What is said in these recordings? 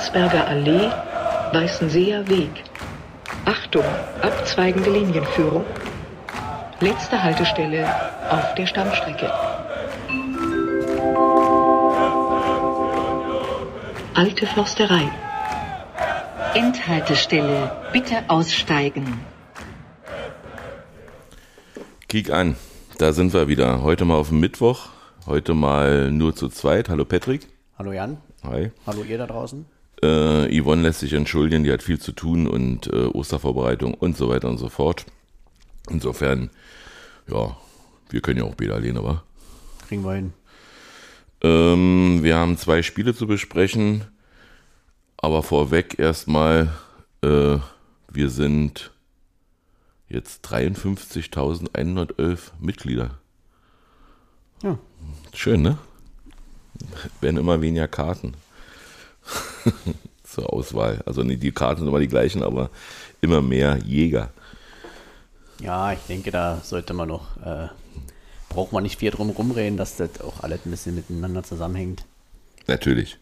Landsberger Allee, Weißenseer Weg. Achtung, abzweigende Linienführung. Letzte Haltestelle auf der Stammstrecke. Alte Försterei. Endhaltestelle, bitte aussteigen. Kick an, da sind wir wieder. Heute mal auf dem Mittwoch, heute mal nur zu zweit. Hallo Patrick. Hallo Jan. Hi. Hallo ihr da draußen. Äh, Yvonne lässt sich entschuldigen, die hat viel zu tun und äh, Ostervorbereitung und so weiter und so fort. Insofern, ja, wir können ja auch beide alleine, wa? Kriegen wir hin. Ähm, wir haben zwei Spiele zu besprechen, aber vorweg erstmal, äh, wir sind jetzt 53.111 Mitglieder. Ja. Schön, ne? Werden immer weniger Karten zur Auswahl. Also nee, die Karten sind immer die gleichen, aber immer mehr Jäger. Ja, ich denke, da sollte man noch, äh, braucht man nicht viel drum rumreden, dass das auch alles ein bisschen miteinander zusammenhängt. Natürlich.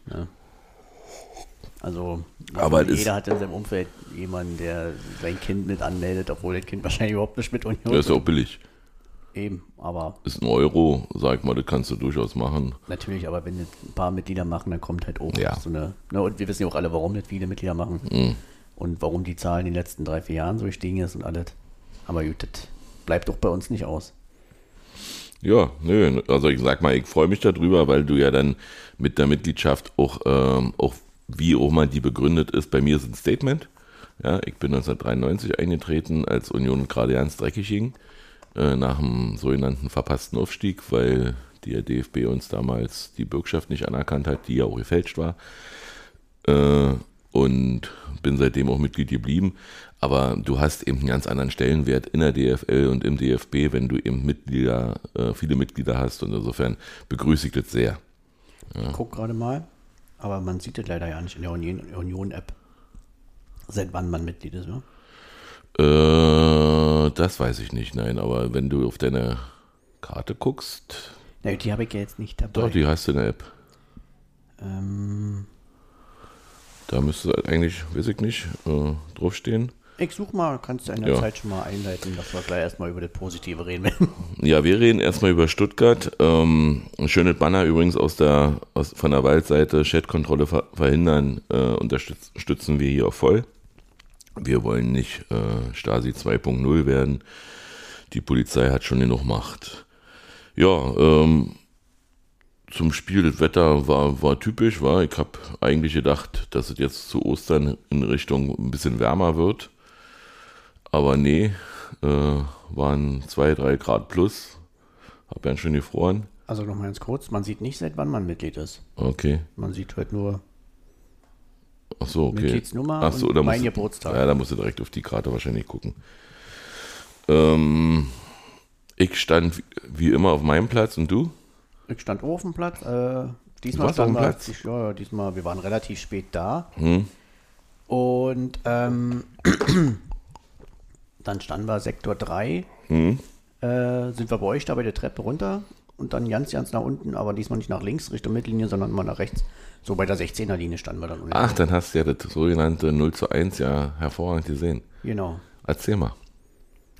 Also Aber jeder hat in seinem Umfeld jemanden, der sein Kind mit anmeldet, obwohl das Kind wahrscheinlich überhaupt nicht mit Union Das ist ja auch billig. Eben, aber Ist ein Euro, sag mal, das kannst du durchaus machen. natürlich, aber wenn ein paar Mitglieder machen, dann kommt halt auch Ja. so eine, ne, und wir wissen ja auch alle, warum das viele Mitglieder machen Mhm. und warum die Zahl in den letzten drei, vier Jahren so gestiegen ist und alles. Aber gut, das bleibt doch bei uns nicht aus. Ja, nö, also ich sag mal, ich freue mich darüber, weil du ja dann mit der Mitgliedschaft auch, ähm, auch wie auch mal die begründet ist, bei mir ist ein Statement. Ja, ich bin 1993 eingetreten, als Union gerade ganz dreckig ging, äh, nach dem sogenannten verpassten Aufstieg, weil der DFB uns damals die Bürgschaft nicht anerkannt hat, die ja auch gefälscht war. Äh, und bin seitdem auch Mitglied geblieben. Aber du hast eben einen ganz anderen Stellenwert in der DFL und im DFB, wenn du eben Mitglieder, äh, viele Mitglieder hast. Und insofern begrüße ich das sehr. Ich guck gerade mal, aber man sieht das leider ja nicht in der Union- Union-App, seit wann man Mitglied ist. Ne? Äh, das weiß ich nicht, nein. Aber wenn du auf deine Karte guckst, Na, die habe ich ja jetzt nicht dabei. doch, die hast du in der App. ähm, Da müsste eigentlich, weiß ich nicht, äh, draufstehen. ich such mal, kannst du in der Ja. Zeit schon mal einleiten, dass wir gleich erstmal über das Positive reden werden. Ja, wir reden erstmal über Stuttgart. Ähm, ein schönes Banner übrigens aus der, aus, von der Waldseite, Chatkontrolle ver verhindern, äh, unterstützen wir hier auch voll. Wir wollen nicht äh, Stasi 2.0 werden. Die Polizei hat schon genug Macht. Ja, ähm, zum Spiel, das Wetter war, war typisch, war. Ich habe eigentlich gedacht, dass es jetzt zu Ostern in Richtung ein bisschen wärmer wird. Aber nee, äh, waren zwei, drei Grad plus. Hab ganz schön gefroren. Also noch mal ganz kurz, man sieht nicht, seit wann man Mitglied ist. Okay. Man sieht halt nur Ach so, okay. Mitgliedsnummer Ach so, und mein Geburtstag. Ja, da musst du direkt auf die Karte wahrscheinlich gucken. Ähm, ich stand wie- immer auf meinem Platz und du? Ich stand auf dem Platz. Äh, diesmal dem wir, Platz? ich, ja, diesmal, wir waren relativ spät da. Hm? Und ähm, dann standen wir Sektor 3, Hm? äh, sind wir bei euch da bei der Treppe runter und dann ganz, ganz nach unten, aber diesmal nicht nach links Richtung Mittellinie, sondern mal nach rechts. So bei der 16er Linie standen wir dann. unten. Ach, dann hast du ja das sogenannte 0 zu 1 ja hervorragend gesehen. Genau. Erzähl mal,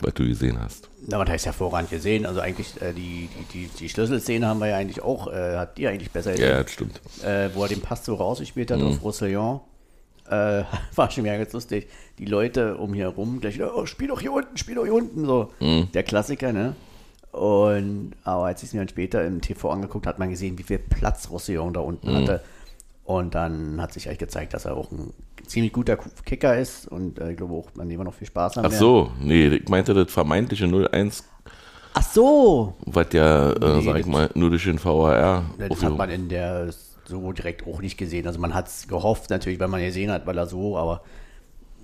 was du gesehen hast. Na, was heißt hervorragend gesehen? Also eigentlich, äh, die, die, die, die Schlüsselszene haben wir ja eigentlich auch, äh, hat ihr eigentlich besser Ja, das stimmt. äh, wo er den Pass so rausgespielt hat Mhm. auf Roussillon. Äh, war schon wieder ganz lustig. Die Leute um hier rum gleich, oh, spiel doch hier unten, spiel doch hier unten, so. Mhm. Der Klassiker, ne? Und, aber als ich es mir dann später im TV angeguckt hat man gesehen, wie viel Platz Roussillon da unten Mhm. hatte. Und dann hat sich eigentlich gezeigt, dass er auch ein ziemlich guter Kicker ist und äh, ich glaube auch, an dem wir noch viel Spaß haben. Ach werden. so, nee, ich meinte das vermeintliche 0-1, Ach so! was ja, äh, Nee, sag ich mal, nur durch den VAR Das aufgehoben- hat man in der so direkt auch nicht gesehen. Also man hat es gehofft natürlich, weil man gesehen hat, weil er so, aber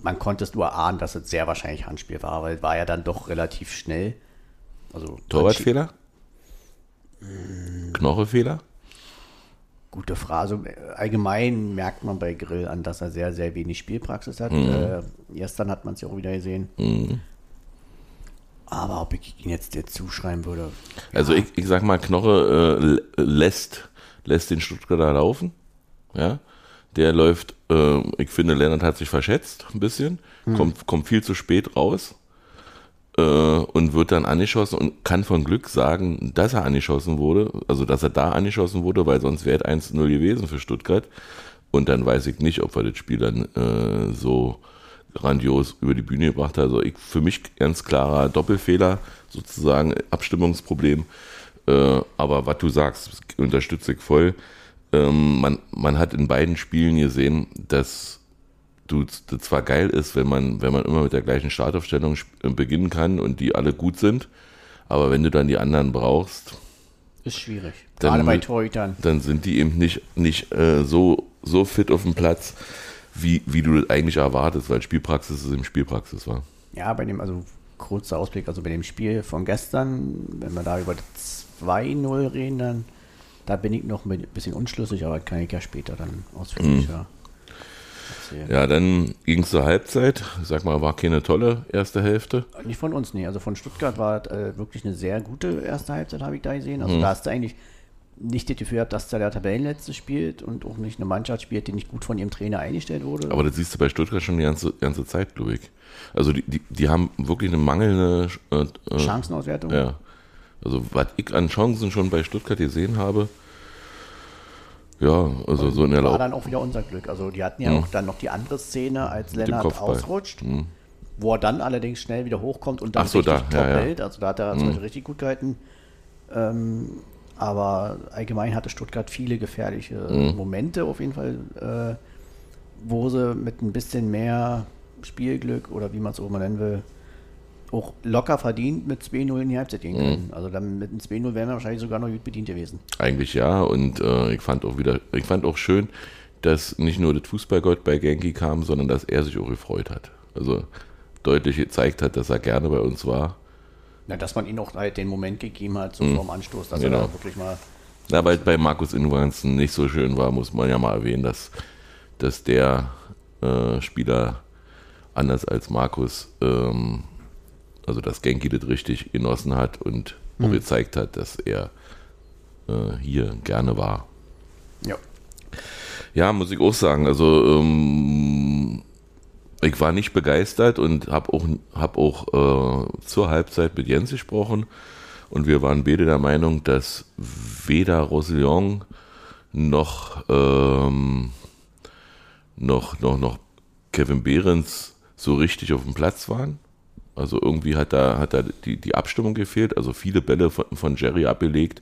man konnte es nur ahnen, dass es sehr wahrscheinlich Handspiel war, weil es war ja dann doch relativ schnell. Also Torwartfehler? Knochenfehler? Gute Frage. Also äh, allgemein merkt man bei Grill an, dass er sehr, sehr wenig Spielpraxis hat. Äh, gestern hat man es ja auch wieder gesehen. Aber ob ich ihn jetzt dir zuschreiben würde, Also ich, ich sag mal, Knoche äh, lä- lässt, lässt den Stuttgarter laufen. Ja. Der läuft, äh, ich finde, Lennart hat sich verschätzt ein bisschen, kommt, kommt viel zu spät raus und wird dann angeschossen und kann von Glück sagen, dass er angeschossen wurde, also dass er da angeschossen wurde, weil sonst wäre es 1-0 gewesen für Stuttgart. Und dann weiß ich nicht, ob wir das Spiel dann äh, so grandios über die Bühne gebracht haben. Also ich, für mich ganz klarer Doppelfehler, sozusagen Abstimmungsproblem. Äh, aber was du sagst, unterstütze ich voll. Ähm, man, man hat in beiden Spielen gesehen, dass du das zwar geil ist, wenn man, wenn man immer mit der gleichen Startaufstellung sp- beginnen kann und die alle gut sind, aber wenn du dann die anderen brauchst, Ist schwierig. Dann Gerade bei Torhütern. dann sind die eben nicht, nicht äh, so, so fit auf dem Platz, wie, wie du das eigentlich erwartest, weil Spielpraxis ist eben Spielpraxis war. Ja, bei dem, also kurzer Ausblick, also bei dem Spiel von gestern, wenn wir da über das 2-0 reden, dann da bin ich noch ein bisschen unschlüssig, aber kann ich ja später dann ausführlicher erzählen. Ja, dann ging es zur Halbzeit. Ich sag mal, war keine tolle erste Hälfte. Nicht von uns, nee. Also von Stuttgart war äh, wirklich eine sehr gute erste Halbzeit, habe ich da gesehen. Also da hast du eigentlich nicht das Gefühl gehabt, dass da der Tabellenletzte spielt und auch nicht eine Mannschaft spielt, die nicht gut von ihrem Trainer eingestellt wurde. Aber das siehst du bei Stuttgart schon die ganze, ganze Zeit, glaube ich. Also die, die, die haben wirklich eine mangelnde äh, äh, Chancenauswertung. Ja. Also was ich an Chancen schon bei Stuttgart gesehen habe, ja, also so in der war dann auch wieder unser Glück. Also die hatten ja auch dann noch die andere Szene, als dem Lennart ausrutscht, wo er dann allerdings schnell wieder hochkommt und dann so, richtig da, top ja, ja. hält. Also da hat er zum Beispiel richtig gut gehalten. Ähm, aber allgemein hatte Stuttgart viele gefährliche Momente auf jeden Fall, äh, wo sie mit ein bisschen mehr Spielglück oder wie man es auch mal nennen will, auch locker verdient mit 2-0 in die Halbzeit gehen können. Also dann mit einem 2-0 wären wir wahrscheinlich sogar noch gut bedient gewesen. Eigentlich ja, und äh, ich fand auch wieder, ich fand auch schön, dass nicht nur das Fußballgott bei Genki kam, sondern dass er sich auch gefreut hat. Also deutlich gezeigt hat, dass er gerne bei uns war. Ja, dass man ihm auch halt den Moment gegeben hat, so vorm Anstoß, dass Genau. er da wirklich mal Ja, weil bei Markus Inwanzen nicht so schön war, muss man ja mal erwähnen, dass, dass der äh, Spieler anders als Markus, ähm, also dass Genki das richtig genossen hat und auch gezeigt hat, dass er äh, hier gerne war. Ja. Ja, muss ich auch sagen. Also ähm, ich war nicht begeistert und habe auch, hab auch äh, zur Halbzeit mit Jens gesprochen und wir waren beide der Meinung, dass weder Roussillon noch, ähm, noch, noch, noch Kevin Behrens so richtig auf dem Platz waren. Also irgendwie hat da, hat da die, die Abstimmung gefehlt. Also viele Bälle von, von Jerry abgelegt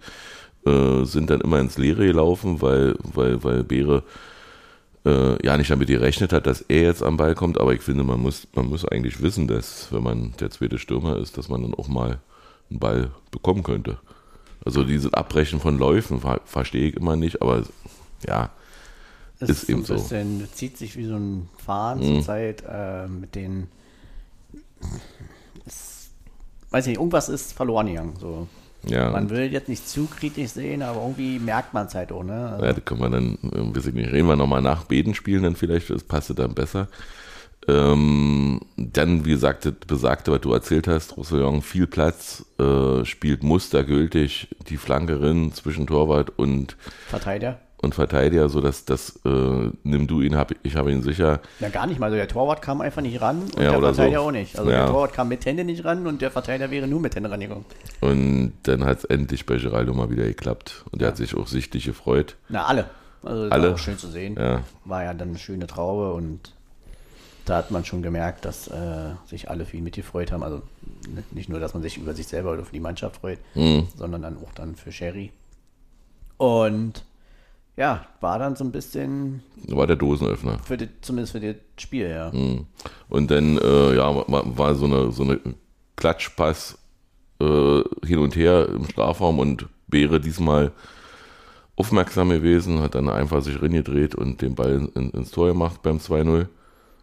äh, sind dann immer ins Leere gelaufen, weil, weil, weil Beere äh, ja nicht damit gerechnet hat, dass er jetzt am Ball kommt. Aber ich finde, man muss, man muss eigentlich wissen, dass wenn man der zweite Stürmer ist, dass man dann auch mal einen Ball bekommen könnte. Also dieses Abbrechen von Läufen ver verstehe ich immer nicht, aber ja, Es Ist eben so. bisschen, zieht sich wie so ein Fahren Mhm. zur Zeit äh, mit den. Weiß nicht, irgendwas ist verloren gegangen. So. ja. Man will jetzt nicht zu kritisch sehen, aber irgendwie merkt man es halt auch. Ne? Also, Ja, da können wir dann, äh, weiß ich nicht, reden wir nochmal nach Beten spielen, dann vielleicht, das passte dann besser. Ähm, dann, wie gesagt, besagte, was du erzählt hast, Roussillon, viel Platz, äh, spielt mustergültig die Flankerin zwischen Torwart und, Verteidiger? Und Verteidiger, so dass das, äh, nimm du ihn, hab, ich habe ihn sicher. Ja, gar nicht mal. Also der Torwart kam einfach nicht ran und Ja, der Verteidiger so. auch nicht. Also Ja. der Torwart kam mit Hände nicht ran und der Verteidiger wäre nur mit Hände rangekommen. Und dann hat es endlich bei Geraldo mal wieder geklappt. Und er hat sich auch sichtlich gefreut. Na, alle. Also das Alle? war auch schön zu sehen. Ja, War ja dann eine schöne Traube und da hat man schon gemerkt, dass äh, sich alle für ihn mitgefreut haben. Also nicht nur, dass man sich über sich selber oder für die Mannschaft freut, Mhm. sondern dann auch dann für Sherry. Und ja, war dann so ein bisschen war der Dosenöffner. für die, zumindest für das Spiel, ja. Mhm. Und dann, äh, ja, war, so eine, so eine Klatschpass äh, hin und her im Strafraum und Beere diesmal aufmerksam gewesen, hat dann einfach sich reingedreht und den Ball in, ins Tor gemacht beim 2-0.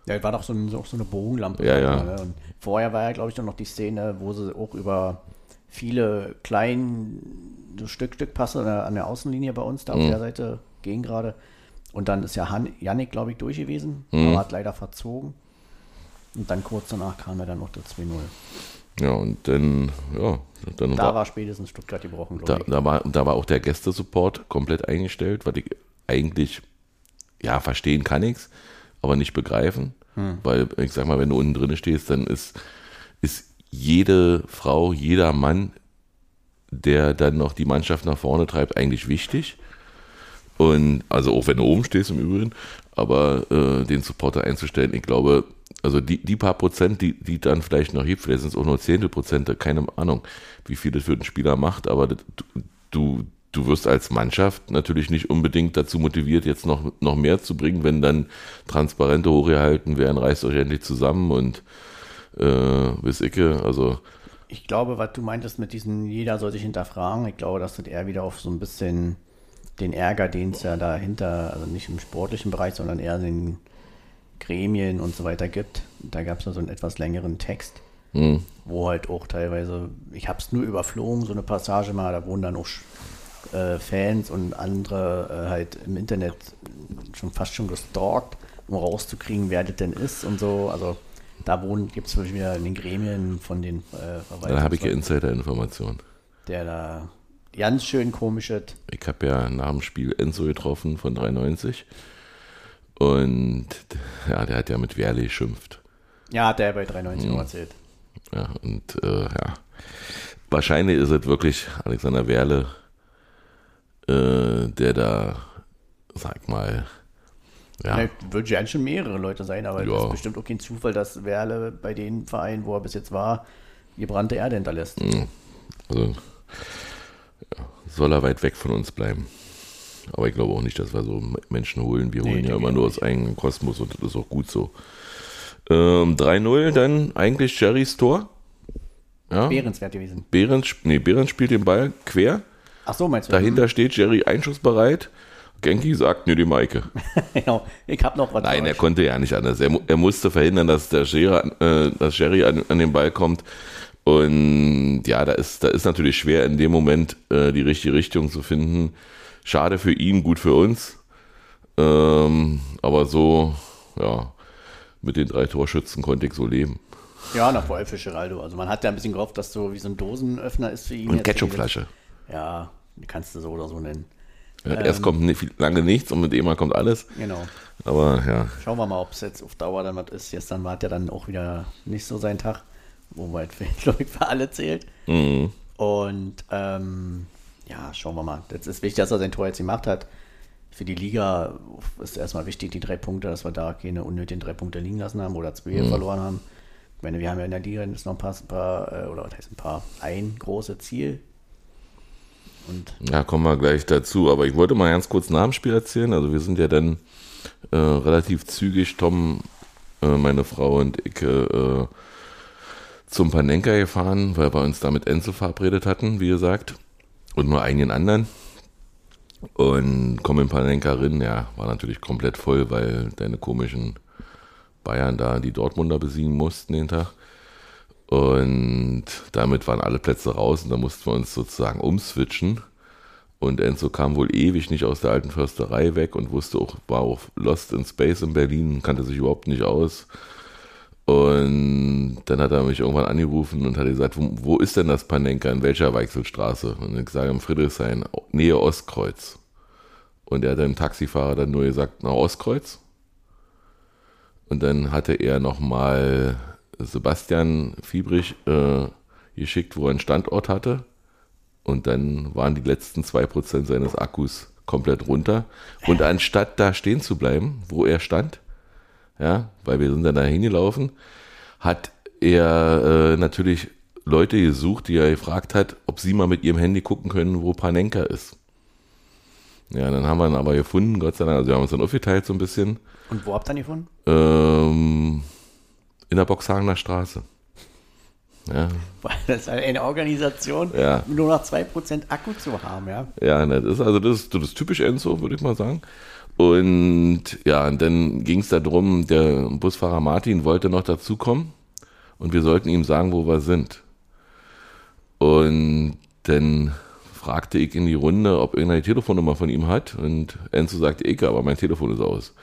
Ja, war doch so, ein, so, so eine Bogenlampe. Ja, ja. Ne? Und vorher war ja, glaube ich, noch die Szene, wo sie auch über viele kleinen so Stück, Stück Passe an der, an der Außenlinie bei uns, da Mhm. auf der Seite gehen gerade. Und dann ist ja Han, Yannick, glaube ich, durch gewesen, Mhm. aber hat leider verzogen. Und dann kurz danach kam ja dann noch der 2-0. Ja, und dann, ja, dann Da war, war spätestens Stuttgart gebrochen, da, ich. da, war, da war auch der Gästesupport komplett eingestellt, was ich eigentlich ja, verstehen kann ich's, aber nicht begreifen. Weil, ich sag mal, wenn du unten drin stehst, dann ist jede Frau, jeder Mann, der dann noch die Mannschaft nach vorne treibt, eigentlich wichtig. Und also auch wenn du oben stehst im Übrigen, aber äh, den Supporter einzustellen, ich glaube, also die, die paar Prozent, die, die dann vielleicht noch hebt, vielleicht sind es auch nur Zehntel Prozent, keine Ahnung, wie viel das für den Spieler macht, aber das, du, du wirst als Mannschaft natürlich nicht unbedingt dazu motiviert, jetzt noch, noch mehr zu bringen, wenn dann Transparente hochgehalten werden, reißt euch endlich zusammen und äh, bis Icke, also Ich glaube, was du meintest mit diesen, jeder soll sich hinterfragen, ich glaube, das sind eher wieder auf so ein bisschen den Ärger, den es ja dahinter, also nicht im sportlichen Bereich, sondern eher in den Gremien und so weiter gibt. Da gab es ja so einen etwas längeren Text, hm, wo halt auch teilweise, ich habe es nur überflogen, so eine Passage mal, da wurden dann auch äh, Fans und andere äh, halt im Internet schon fast schon gestalkt, um rauszukriegen, wer das denn ist und so. Also da gibt es wieder in den Gremien von den äh, da habe ich ja Insider-Informationen. der da ganz schön komisch ist. Ich habe ja nach dem Spiel Enzo getroffen von 93 und ja, der hat ja mit Werle geschimpft. Ja, hat der bei 390 noch erzählt. Ja, und äh, ja, wahrscheinlich ist es wirklich Alexander Werle, äh, der da, sag mal, ja, Ne, Wird ja schon mehrere Leute sein, aber das ist bestimmt auch kein Zufall, dass Werle bei den Vereinen, wo er bis jetzt war, gebrannte Erde hinterlässt. also ja, soll er weit weg von uns bleiben. Aber ich glaube auch nicht, dass wir so Menschen holen. Wir Nee, holen ja immer nur aus eigenem Kosmos und das ist auch gut so. Ähm, 3-0, dann eigentlich Jerrys Tor. Ja, Behrenswert gewesen. Behrens, nee, Behrens spielt den Ball quer. Ach so, meinst du? Dahinter steht Jerry einschussbereit. Genki sagt, nee, die Maike. genau. Ich habe noch was. Nein, er konnte ja nicht anders. Er, er musste verhindern, dass der Jerry, äh, dass Jerry an, an den Ball kommt. Und ja, da ist, da ist natürlich schwer in dem Moment äh, die richtige Richtung zu finden. Schade für ihn, gut für uns. Ähm, aber so, ja, mit den drei Torschützen konnte ich so leben. Ja, nach Wolf für Geraldo. Also man hat ja ein bisschen gehofft, dass so wie so ein Dosenöffner ist für ihn. Und. Ketchupflasche. Ja, die kannst du so oder so nennen. Ja, erst kommt nicht, viel- lange nichts und mit Ema kommt alles. Genau. Aber ja, Schauen wir mal, ob es jetzt auf Dauer dann was ist. Gestern war ja dann auch wieder nicht so sein Tag, wobei es, glaube ich, für alle zählt. mhm. Und ähm, ja, schauen wir mal. Jetzt ist wichtig, dass er sein Tor jetzt gemacht hat. Für die Liga ist erstmal wichtig, die drei Punkte, dass wir da keine unnötigen drei Punkte liegen lassen haben oder zwei verloren haben. Ich meine, wir haben ja in der Liga jetzt noch ein paar, ein paar äh, oder was heißt ein paar, ein großes Ziel. Und Ja, kommen wir gleich dazu. Aber ich wollte mal ganz kurz nach dem Spiel erzählen. Also wir sind ja dann äh, relativ zügig, Tom, äh, meine Frau und ich, äh, zum Panenka gefahren, weil wir uns da mit Enzo verabredet hatten, wie gesagt. Und nur einigen anderen. Und kommen in Panenka rein, ja, war natürlich komplett voll, weil deine komischen Bayern da die Dortmunder besiegen mussten den Tag. Und damit waren alle Plätze raus und da mussten wir uns sozusagen umswitchen. Und Enzo kam wohl ewig nicht aus der alten Försterei weg und wusste auch, war auch Lost in Space in Berlin, kannte sich überhaupt nicht aus. Und dann hat er mich irgendwann angerufen und hat gesagt, wo, wo ist denn das Panenka, in welcher Weichselstraße? Und ich sage, im Friedrichshain, Nähe Ostkreuz. Und er hat dem Taxifahrer dann nur gesagt, na Ostkreuz? Und dann hatte er nochmal Sebastian Fiebrich äh, geschickt, wo er einen Standort hatte. Und dann waren die letzten zwei Prozent seines Akkus komplett runter. Und anstatt da stehen zu bleiben, wo er stand, ja, weil wir sind dann da hingelaufen, hat er äh, natürlich Leute gesucht, die er gefragt hat, ob sie mal mit ihrem Handy gucken können, wo Panenka ist. Ja, dann haben wir ihn aber gefunden, Gott sei Dank. Also wir haben uns dann aufgeteilt so ein bisschen. Und wo habt ihr ihn gefunden? Ähm, in der Boxhagener Straße. Ja, Weil das ist eine Organisation, Ja. nur noch 2% Akku zu haben, ja. ja, das ist also das, ist- das ist typisch Enzo, würde ich mal sagen. Und ja, und dann ging es darum, der Busfahrer Martin wollte noch dazukommen und wir sollten ihm sagen, wo wir sind. Und dann fragte ich in die Runde, ob irgendeine Telefonnummer von ihm hat und Enzo sagte, ich, aber mein Telefon ist aus.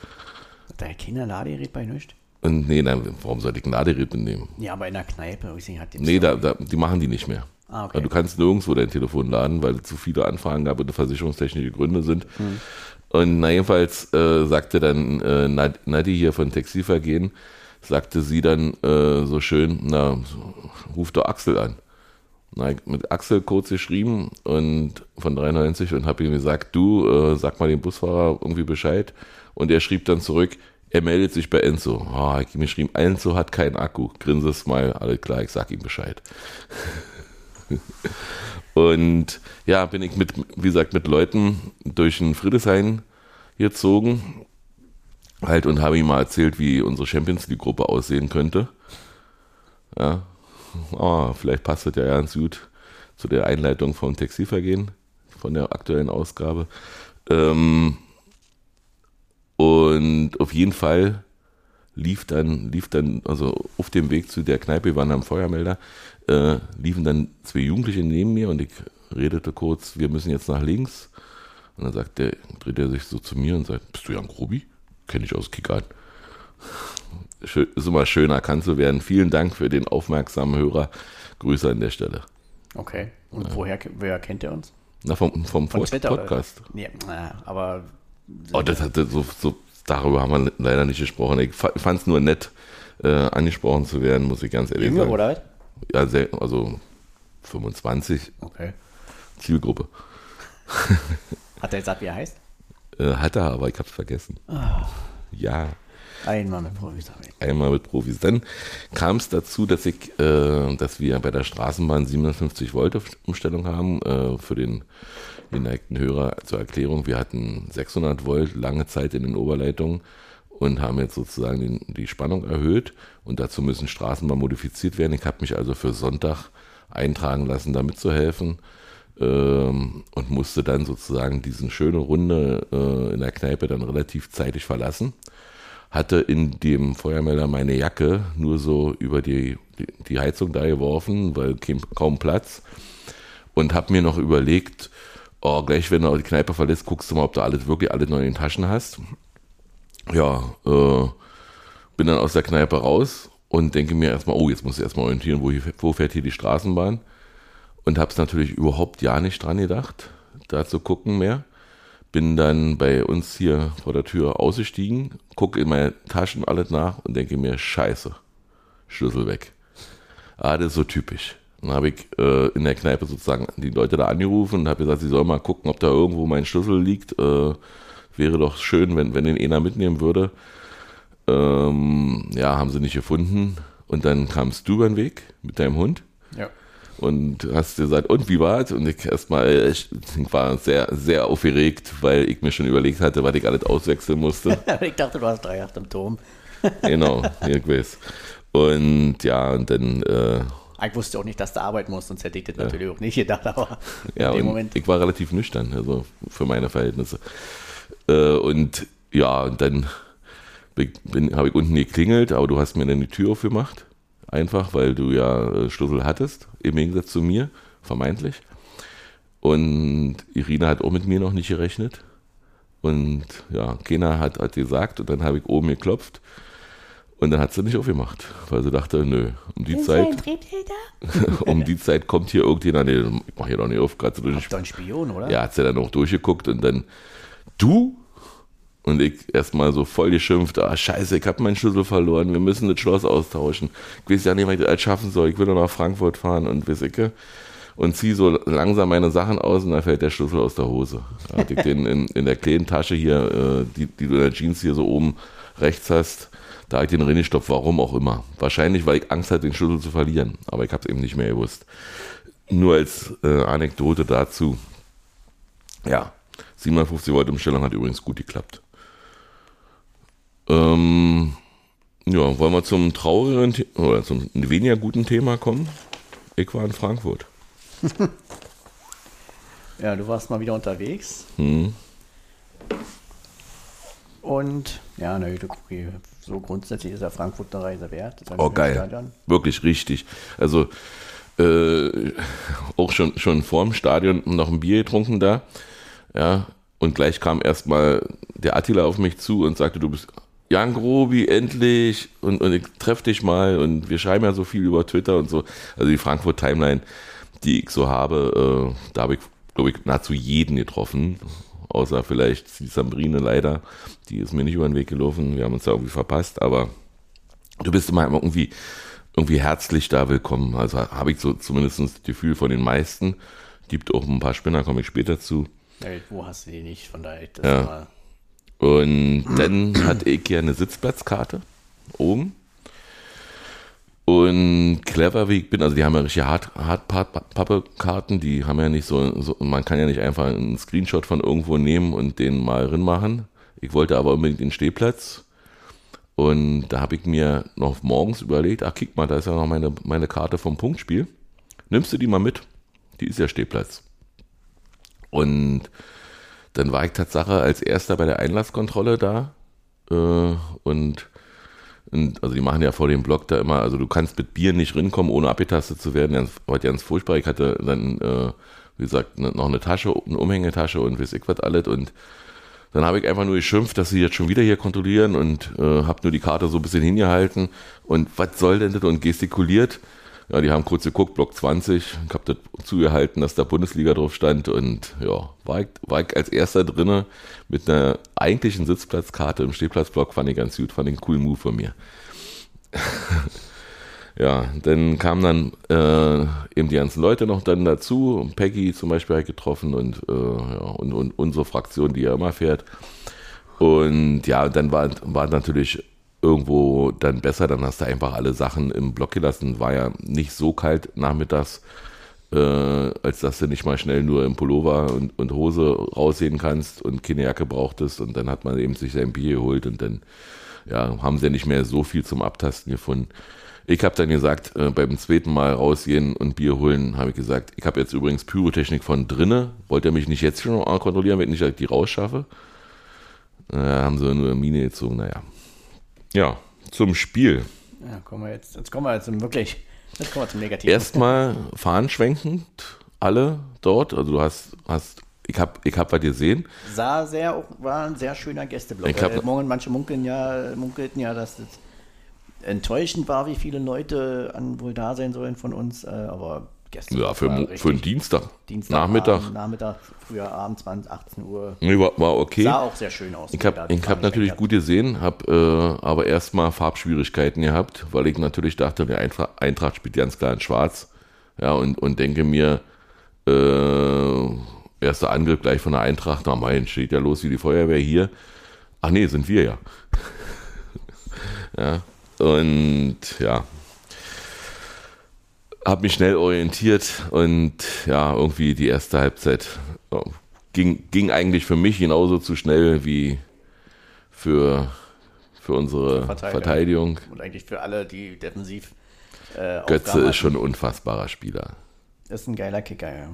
Deine Kinder Ladegerät bei nichts? Und nee, nein, warum sollte ich ein Ladegerät mitnehmen? Ja, aber in der Kneipe, ich hat den Nee, da, da, die machen die nicht mehr. Ah, okay. Weil Du kannst nirgendwo dein Telefon laden, weil es zu viele Anfragen gab und versicherungstechnische Gründe sind. Hm. Und na jedenfalls äh, sagte dann äh, Nad- Nadi hier von Textilvergehen, sagte sie dann äh, so schön, na, ruf doch Axel an. Na, mit Axel kurz geschrieben und von 93 und habe ihm gesagt, du, äh, sag mal dem Busfahrer irgendwie Bescheid. Und er schrieb dann zurück, er meldet sich bei Enzo. Oh, ich hab ihm geschrieben, Enzo hat keinen Akku. Grinse mal, alles klar, ich sag ihm Bescheid. und ja, bin ich mit, wie gesagt, mit Leuten durch den Friedrichshain gezogen halt und habe ihm mal erzählt, wie unsere Champions League Gruppe aussehen könnte. Ja, oh, vielleicht passt das ja ganz gut zu der Einleitung vom Textilvergehen, von der aktuellen Ausgabe. Ähm, und auf jeden Fall lief dann, lief dann, also auf dem Weg zu der Kneipe, wir waren am Feuermelder, äh, liefen dann zwei Jugendliche neben mir und ich redete kurz, wir müssen jetzt nach links. Und dann sagt der, dreht er sich so zu mir und sagt, bist du Jan Grobi? Kenne ich aus Kickern. Schön, ist immer schön erkannt zu werden. Vielen Dank für den aufmerksamen Hörer. Grüße an der Stelle. Okay. Und woher, wer kennt er uns? Na, vom, vom Von Pod- Twitter, oder? Podcast. Nee, na, aber Oh, das hatte so, so, darüber haben wir leider nicht gesprochen. Ich fand es nur nett, äh, angesprochen zu werden, muss ich ganz ehrlich jünger sagen. oder was? Ja, sehr, also 25 Okay. Zielgruppe. Hat er gesagt, wie er heißt? Äh, hat er, aber ich hab's vergessen. Ah. Ja. Einmal mit Profis. hab ich. einmal mit Profis. Dann kam es dazu, dass ich, äh, dass wir bei der Straßenbahn 750 Volt Umstellung haben äh, für den geneigten Hörer zur Erklärung. Wir hatten 600 Volt lange Zeit in den Oberleitungen und haben jetzt sozusagen den, die Spannung erhöht und dazu müssen Straßenbahn modifiziert werden. Ich habe mich also für Sonntag eintragen lassen, da mitzuhelfen ähm, und musste dann sozusagen diesen schöne Runde äh, in der Kneipe dann relativ zeitig verlassen hatte in dem Feuermelder meine Jacke nur so über die, die, die Heizung da geworfen, weil kaum Platz. Und habe mir noch überlegt, oh, gleich wenn du die Kneipe verlässt, guckst du mal, ob du alles wirklich alle den Taschen hast. Ja, äh, bin dann aus der Kneipe raus und denke mir erstmal, oh, jetzt muss ich erstmal orientieren, wo, hier, wo fährt hier die Straßenbahn. Und habe es natürlich überhaupt ja nicht dran gedacht, da zu gucken mehr bin dann bei uns hier vor der Tür ausgestiegen, gucke in meine Taschen alles nach und denke mir, scheiße, Schlüssel weg. Ah, das ist so typisch. Dann habe ich äh, in der Kneipe sozusagen die Leute da angerufen und habe gesagt, sie sollen mal gucken, ob da irgendwo mein Schlüssel liegt. Äh, wäre doch schön, wenn, wenn den einer mitnehmen würde. Ähm, ja, haben sie nicht gefunden. Und dann kamst du über den Weg mit deinem Hund Ja. und hast gesagt, und wie war's? Und ich erstmal, ich war sehr, sehr aufgeregt, weil ich mir schon überlegt hatte, was ich alles auswechseln musste. ich dachte, du hast drei Acht im Turm. genau, ich weiß. Und ja, und dann, äh, Ich wusste auch nicht, dass du arbeiten musst, sonst hätte ich das natürlich auch nicht gedacht, aber ja, in dem Moment. ich war relativ nüchtern, also für meine Verhältnisse. Äh, und ja, und dann habe ich unten geklingelt, aber du hast mir dann die Tür aufgemacht. Einfach, weil du ja äh, Schlüssel hattest, im Gegensatz zu mir, vermeintlich. Und Irina hat auch mit mir noch nicht gerechnet. Und ja, keiner hat, hat gesagt und dann habe ich oben geklopft. Und dann hat sie nicht aufgemacht, weil sie dachte, nö, um die Zeit, um die Zeit kommt hier irgendjemand, nee, ich mach hier doch nicht auf, gerade so durch Ist doch ein Spion, oder? ja, hat sie dann auch durchgeguckt und dann, du? Und ich erstmal so voll geschimpft, ah, scheiße, ich habe meinen Schlüssel verloren, wir müssen das Schloss austauschen. Ich weiß ja nicht, was ich das schaffen soll, ich will nur nach Frankfurt fahren und weiß ich. Und zieh so langsam meine Sachen aus und dann fällt der Schlüssel aus der Hose. Da hatte ich den in, in der kleinen Tasche hier, äh, die, die du in der Jeans hier so oben rechts hast, da habe ich den reingestopft, warum auch immer. Wahrscheinlich, weil ich Angst hatte, den Schlüssel zu verlieren. Aber ich habe es eben nicht mehr gewusst. Nur als äh, Anekdote dazu. Ja, 750 Volt Umstellung hat übrigens gut geklappt. Ähm, ja, wollen wir zum traurigeren The oder zum weniger guten Thema kommen? Ich war in Frankfurt. Ja, du warst mal wieder unterwegs. Hm. Und ja, na gut, okay. So grundsätzlich ist ja Frankfurt eine Reise wert. Das Oh, geil. Stadion. Wirklich richtig. Also, äh, auch schon, schon vorm Stadion noch ein Bier getrunken da. Ja, und gleich kam erstmal der Attila auf mich zu und sagte, du bist Jan Grobi, endlich. Und, und ich treffe dich mal. Und wir schreiben ja so viel über Twitter und so. Also die Frankfurt Timeline, die ich so habe, äh, da habe ich, glaube ich, nahezu jeden getroffen. Außer vielleicht die Sambrine leider. Die ist mir nicht über den Weg gelaufen. Wir haben uns da irgendwie verpasst, aber du bist immer irgendwie, irgendwie herzlich da willkommen. Also habe ich so zumindest das Gefühl von den meisten. Gibt auch ein paar Spinner, komme ich später zu. Ja, wo hast du die nicht? Von daher, das Ja. war Und dann hatte ich ja eine Sitzplatzkarte oben. Und clever wie ich bin, also die haben ja richtig hart, hart Pappe-Karten, die haben ja nicht so, so, man kann ja nicht einfach einen Screenshot von irgendwo nehmen und den mal rin machen. Ich wollte aber unbedingt den Stehplatz. Und da habe ich mir noch morgens überlegt, ach kick mal, da ist ja noch meine, meine Karte vom Punktspiel. Nimmst du die mal mit? Die ist ja Stehplatz. Und dann war ich Tatsache als erster bei der Einlasskontrolle da. Äh, und, und also die machen ja vor dem Block da immer, also du kannst mit Bier nicht rinkommen, ohne abgetastet zu werden. Das war ganz furchtbar. Ich hatte dann, äh, wie gesagt, ne- noch eine Tasche, eine Umhängetasche und weiß ich was alles. Und dann habe ich einfach nur geschimpft, dass sie jetzt schon wieder hier kontrollieren und äh, habe nur die Karte so ein bisschen hingehalten. Und was soll denn das? Und gestikuliert. Ja, die haben kurz geguckt, Block 20. Ich habe das zugehalten, dass da Bundesliga drauf stand. Und ja, war ich, war ich als erster drinne mit einer eigentlichen Sitzplatzkarte im Stehplatzblock. Fand ich ganz gut, fand ich einen coolen Move von mir. ja, dann kamen dann äh, eben die ganzen Leute noch dann dazu. Peggy zum Beispiel ich getroffen und, äh, ja, und, und unsere Fraktion, die ja immer fährt. Und ja, dann war, war natürlich irgendwo dann besser, dann hast du einfach alle Sachen im Block gelassen. War ja nicht so kalt nachmittags, äh, als dass du nicht mal schnell nur im Pullover und, und Hose raussehen kannst und keine Jacke brauchtest. Und dann hat man eben sich sein Bier geholt und dann ja, haben sie ja nicht mehr so viel zum Abtasten gefunden. Ich habe dann gesagt, äh, beim zweiten Mal rausgehen und Bier holen, habe ich gesagt, ich habe jetzt übrigens Pyrotechnik von drinne. Wollt ihr mich nicht jetzt schon kontrollieren, wenn ich die rausschaffe? Naja, haben sie nur Mine gezogen, naja. Ja, zum Spiel. Ja, kommen wir jetzt, jetzt kommen wir jetzt zum wirklich, jetzt kommen wir zum Negativen. Erstmal fahnenschwenkend, alle dort. Also du hast, hast ich habe ich hab was gesehen. Sah sehr, war ein sehr schöner Gästeblock. Ich hab- Äh, morgen manche munkeln ja, munkelten ja, dass es enttäuschend war, wie viele Leute an wohl da sein sollen von uns, äh, aber gestern Ja, für, richtig für einen Dienstag. Dienstag, Nachmittag. Abend, Nachmittag, früher Abend, 20, 18 Uhr. Nee, war, war okay. Sah auch sehr schön aus. Ich habe hab natürlich gut gesehen, habe äh, aber erstmal Farbschwierigkeiten gehabt, weil ich natürlich dachte, der Eintracht, Eintracht spielt ganz klar in Schwarz. Ja, und, und denke mir, äh, erster Angriff gleich von der Eintracht, na mein, steht ja los wie die Feuerwehr hier. Ach nee, sind wir ja. ja, und ja, habe mich schnell orientiert und ja, irgendwie die erste Halbzeit ja, ging, ging eigentlich für mich genauso zu schnell wie für, für unsere Verteidigung. Verteidigung. Und eigentlich für alle, die defensiv äh, Götze Aufgaben ist schon ein unfassbarer Spieler. Ist ein geiler Kicker, ja.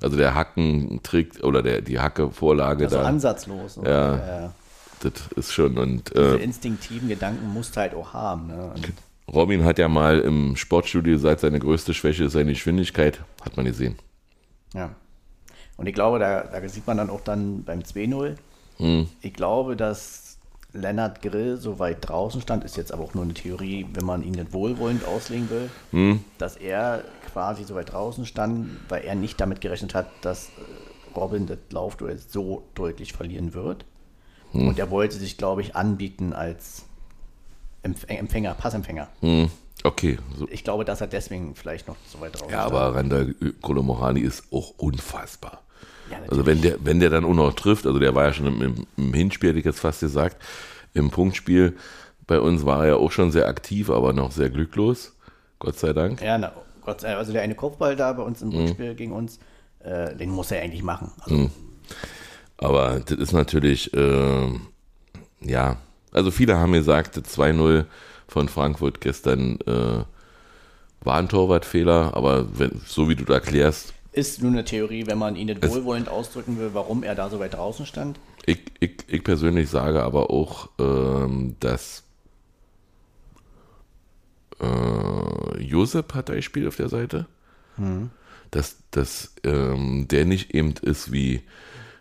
Also der Hackentrick oder der, die Hacke-Vorlage Also da, ansatzlos. Und, Ja. äh, das ist schon. Und diese äh, instinktiven Gedanken musst du halt auch haben. Ne? Und Robin hat ja mal im Sportstudio gesagt, seine größte Schwäche ist seine Geschwindigkeit. Hat man gesehen. Ja. Und ich glaube, da, da sieht man dann auch dann beim 2-0. Hm. Ich glaube, dass Lennart Grill so weit draußen stand, ist jetzt aber auch nur eine Theorie, wenn man ihn nicht wohlwollend auslegen will, Hm. dass er quasi so weit draußen stand, weil er nicht damit gerechnet hat, dass Robin das Laufduell so deutlich verlieren wird. Hm. Und er wollte sich, glaube ich, anbieten als Empfänger, Passempfänger. Hm. Okay, so. Ich glaube, dass er deswegen vielleicht noch so weit draußen Ja, stand. aber Randall Kolomorani ist auch unfassbar. Ja. Also wenn der, wenn der dann auch noch trifft, also der war ja schon im, im, Hinspiel, hätte ich jetzt fast gesagt, im Punktspiel bei uns war er ja auch schon sehr aktiv, aber noch sehr glücklos. Gott sei Dank. Ja, na, Gott sei Dank, also der eine Kopfball da bei uns im Mhm. Rückspiel gegen uns, äh, den muss er eigentlich machen. Also, Aber das ist natürlich, ähm, ja, also viele haben gesagt, das 2-0 von Frankfurt gestern äh, war ein Torwartfehler, aber wenn, so wie du da erklärst, Ist nur eine Theorie, wenn man ihn nicht Es- wohlwollend ausdrücken will, warum er da so weit draußen stand. Ich, ich, ich persönlich sage aber auch, ähm, dass äh, Josep hat ein Spiel auf der Seite, dass, dass ähm, der nicht eben ist wie,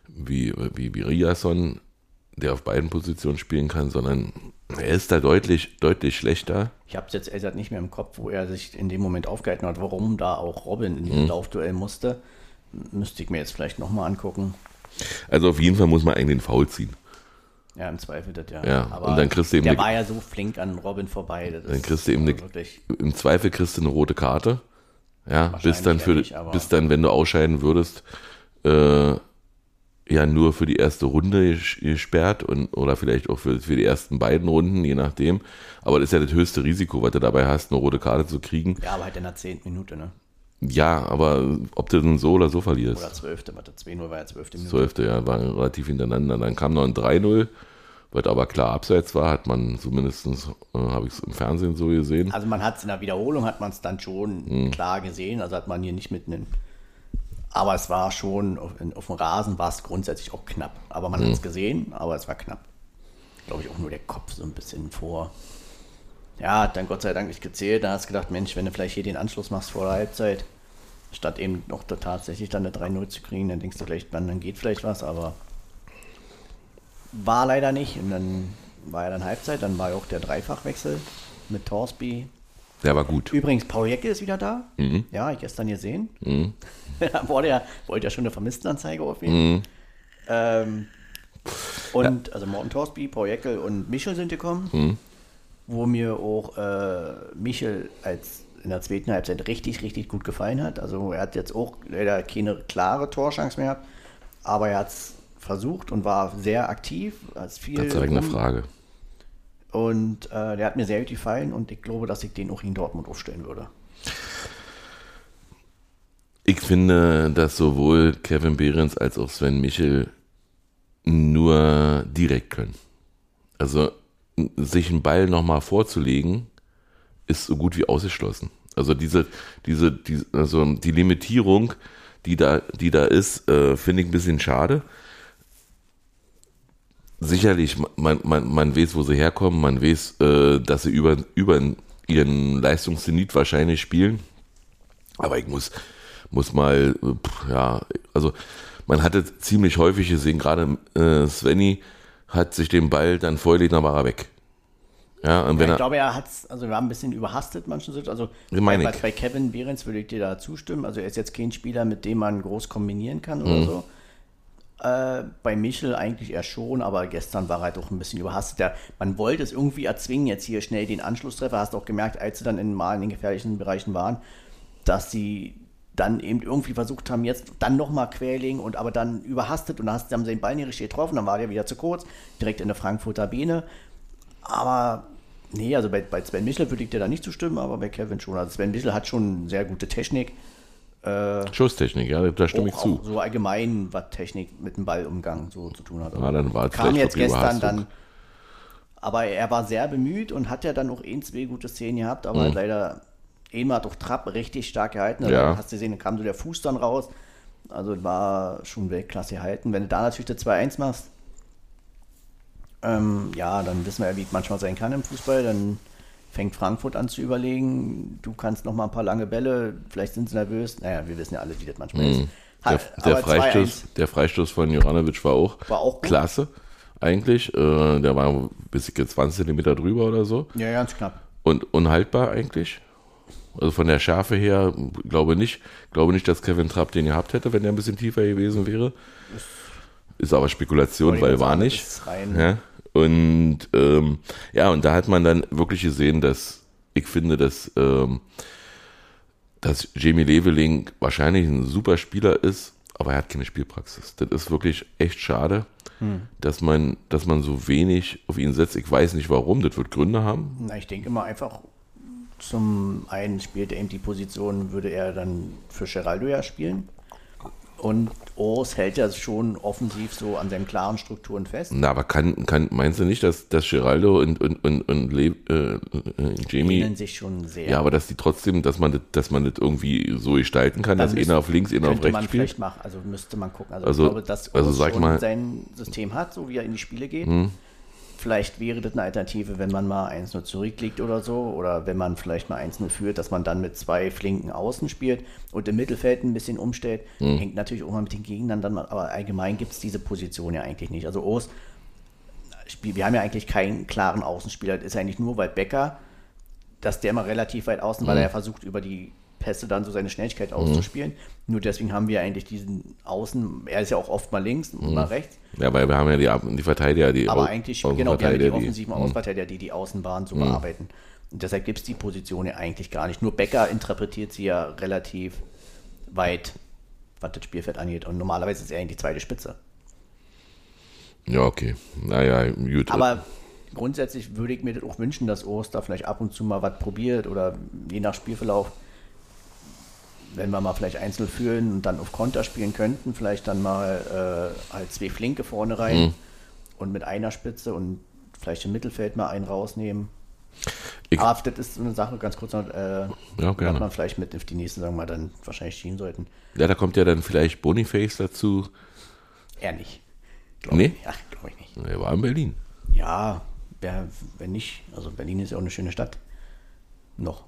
wie, wie, wie Riasson, der auf beiden Positionen spielen kann, sondern er ist da deutlich, deutlich schlechter. Ich habe es jetzt gesagt nicht mehr im Kopf, wo er sich in dem Moment aufgehalten hat, warum da auch Robin in diesem Mhm. Laufduell musste. Müsste ich mir jetzt vielleicht nochmal angucken. Also auf jeden Fall muss man eigentlich den Foul ziehen. Ja, im Zweifel das ja. Ja, Aber und dann kriegst du eben der eine- war ja so flink an Robin vorbei. Dann kriegst du eben eine, wirklich. im Zweifel kriegst du eine rote Karte. Ja, bis dann für, nicht, bis dann, wenn du ausscheiden würdest, äh, ja nur für die erste Runde ges- gesperrt und oder vielleicht auch für, für die ersten beiden Runden, je nachdem. Aber das ist ja das höchste Risiko, was du dabei hast, eine rote Karte zu kriegen. Ja, aber halt in der zehnten Minute, ne? Ja, aber ob du dann so oder so verlierst. Oder zwölfte, warte, 2-0 war ja zwölfte Minute. Zwölfte, ja, waren relativ hintereinander. Dann kam noch ein 3-0, was aber klar abseits war, hat man zumindest, äh, habe ich es im Fernsehen so gesehen. Also man hat es in der Wiederholung, hat man es dann schon Mhm. klar gesehen. Also hat man hier nicht mit einem. Aber es war schon, auf, auf dem Rasen war es grundsätzlich auch knapp. Aber Mhm. man hat es gesehen, aber es war knapp. Glaube ich auch nur der Kopf so ein bisschen vor. Ja, hat dann Gott sei Dank nicht gezählt. Da hast du gedacht, Mensch, wenn du vielleicht hier den Anschluss machst vor der Halbzeit, statt eben noch da tatsächlich dann eine 3-0 zu kriegen, dann denkst du vielleicht, dann, dann geht vielleicht was, aber war leider nicht. Und dann war ja dann Halbzeit, dann war ja auch der Dreifachwechsel mit Torsby. Der war gut. Übrigens, Paul Jecke ist wieder da. Mhm. Ja, ich gestern gesehen. da wurde ja, wollte ja schon eine Vermisstenanzeige auf ihn. Mhm. Ähm, und also Morten Torsby, Paul Jeckel und Michel sind gekommen, Mhm. wo mir auch äh, Michel als in der zweiten Halbzeit richtig, richtig gut gefallen hat. Also er hat jetzt auch leider keine klare Torchance mehr gehabt, aber er hat es versucht und war sehr aktiv. Hat viel Das ist eine Frage. Und äh, der hat mir sehr gut gefallen und ich glaube, dass ich den auch in Dortmund aufstellen würde. Ich finde, dass sowohl Kevin Behrens als auch Sven Michel nur direkt können. Also sich einen Ball nochmal vorzulegen, ist so gut wie ausgeschlossen. Also diese, diese, die, also die Limitierung, die da, die da ist, äh, finde ich ein bisschen schade. Sicherlich, man, man, man weiß, wo sie herkommen, man weiß, äh, dass sie über, über ihren Leistungszenit wahrscheinlich spielen. Aber ich muss, muss mal, pff, ja, also man hatte ziemlich häufig gesehen, gerade äh, Svenny hat sich den Ball dann vorgelegt, dann war er weg. Ja, und wenn Ja, er, ich glaube, er hat also wir haben ein bisschen überhastet manchen. Also bei, bei Kevin Behrens würde ich dir da zustimmen. Also er ist jetzt kein Spieler, mit dem man groß kombinieren kann oder Mhm. so. Äh, bei Michel eigentlich eher schon, aber gestern war er doch ein bisschen überhastet. Der, man wollte es irgendwie erzwingen, jetzt hier schnell den Anschlusstreffer. Hast auch gemerkt, als sie dann in, mal in den gefährlichen Bereichen waren, dass sie dann eben irgendwie versucht haben, jetzt dann nochmal Querling und aber dann überhastet und dann hast, haben sie den Ball nicht richtig getroffen, dann war der wieder zu kurz, direkt in der Frankfurter Biene. Aber nee, also bei, bei Sven Michel würde ich dir da nicht zustimmen, aber bei Kevin schon. Also Sven Michel hat schon sehr gute Technik. Schusstechnik, ja, da stimme ich zu. so allgemein, was Technik mit dem Ballumgang so zu tun hat. Ja, dann war Kam jetzt gestern dann. Aber er war sehr bemüht und hat ja dann auch ein, zwei gute Szenen gehabt, aber hat leider einmal hat auch Trapp richtig stark gehalten. Also Mhm. Ja. Hast du gesehen, da kam so der Fuß dann raus. Also war schon Weltklasse gehalten. Wenn du da natürlich das 2-1 machst, ähm, ja, dann wissen wir ja, wie es manchmal sein kann im Fußball. Dann fängt Frankfurt an zu überlegen, du kannst noch mal ein paar lange Bälle, vielleicht sind sie nervös. Naja, wir wissen ja alle, wie das manchmal ist. Mhm. Der, Hat- der, 2-1 Freistoß, der Freistoß von Joranovic war auch, War auch klasse, eigentlich. Äh, der war bis 20 Zentimeter drüber oder so. Ja, ganz knapp. Und unhaltbar eigentlich. Also von der Schärfe her, glaube nicht, glaube nicht, dass Kevin Trapp den gehabt hätte, wenn er ein bisschen tiefer gewesen wäre. Ist aber Spekulation, weil war nicht. ist rein- Ja. Und ähm, ja, und da hat man dann wirklich gesehen, dass ich finde, dass, ähm, dass Jamie Leveling wahrscheinlich ein super Spieler ist, aber er hat keine Spielpraxis. Das ist wirklich echt schade, Hm. dass man, dass man so wenig auf ihn setzt. Ich weiß nicht warum, das wird Gründe haben. Na, ich denke mal einfach, zum einen spielt er eben die Position, würde er dann für Geraldo ja spielen. Und Urs hält ja schon offensiv so an seinen klaren Strukturen fest. Na, aber kann, kann, meinst du nicht, dass, dass Geraldo und, und, und, und Le, äh, äh, Jamie, Ähneln sich schon sehr. ja, aber dass die trotzdem, dass man das, dass man das irgendwie so gestalten kann, dass müsste- einer auf links, einer auf könnte man rechts spielt? vielleicht machen, also müsste man gucken. Also, Also- ich glaube, dass also Urs sag schon mal- Hm. sein System hat, so wie er in die Spiele geht. Vielleicht wäre das eine Alternative, wenn man mal 1-0 zurückliegt oder so. Oder wenn man vielleicht mal 1-0 führt, dass man dann mit zwei flinken Außen spielt und im Mittelfeld ein bisschen umstellt. Hm. Hängt natürlich auch mal mit den Gegnern dann aber allgemein gibt es diese Position ja eigentlich nicht. Also Urs, wir haben ja eigentlich keinen klaren Außenspieler. Das ist eigentlich nur, weil Becker, dass der mal relativ weit außen, weil er ja versucht, über die Pässe dann so seine Schnelligkeit auszuspielen. Nur deswegen haben wir eigentlich diesen Außen, er ist ja auch oft mal links, mal rechts. Ja, weil wir haben ja die, die Verteidiger, die Aber Au- eigentlich, genau, wir haben die offensiven Außenverteidiger, die die Außenbahn so bearbeiten. Und deshalb gibt es die Position ja eigentlich gar nicht. Nur Becker interpretiert sie ja relativ weit, was das Spielfeld angeht. Und normalerweise ist er eigentlich die zweite Spitze. Ja, okay. Naja, gut. Aber grundsätzlich würde ich mir das auch wünschen, dass da vielleicht ab und zu mal was probiert oder je nach Spielverlauf, wenn wir mal vielleicht einzeln führen und dann auf Konter spielen könnten, vielleicht dann mal äh, halt zwei Flinke vorne rein Mhm. und mit einer Spitze und vielleicht im Mittelfeld mal einen rausnehmen. Ich- Aber das ist so eine Sache, ganz kurz noch, äh, Ja, gerne. man vielleicht mit auf die nächsten, sagen wir mal, dann wahrscheinlich schieben sollten. ja, da kommt ja dann vielleicht Boniface dazu. Er nicht. Nee? Ja, glaube ich nicht. Er war in Berlin. Ja, wer, wenn nicht, also Berlin ist ja auch eine schöne Stadt. Noch.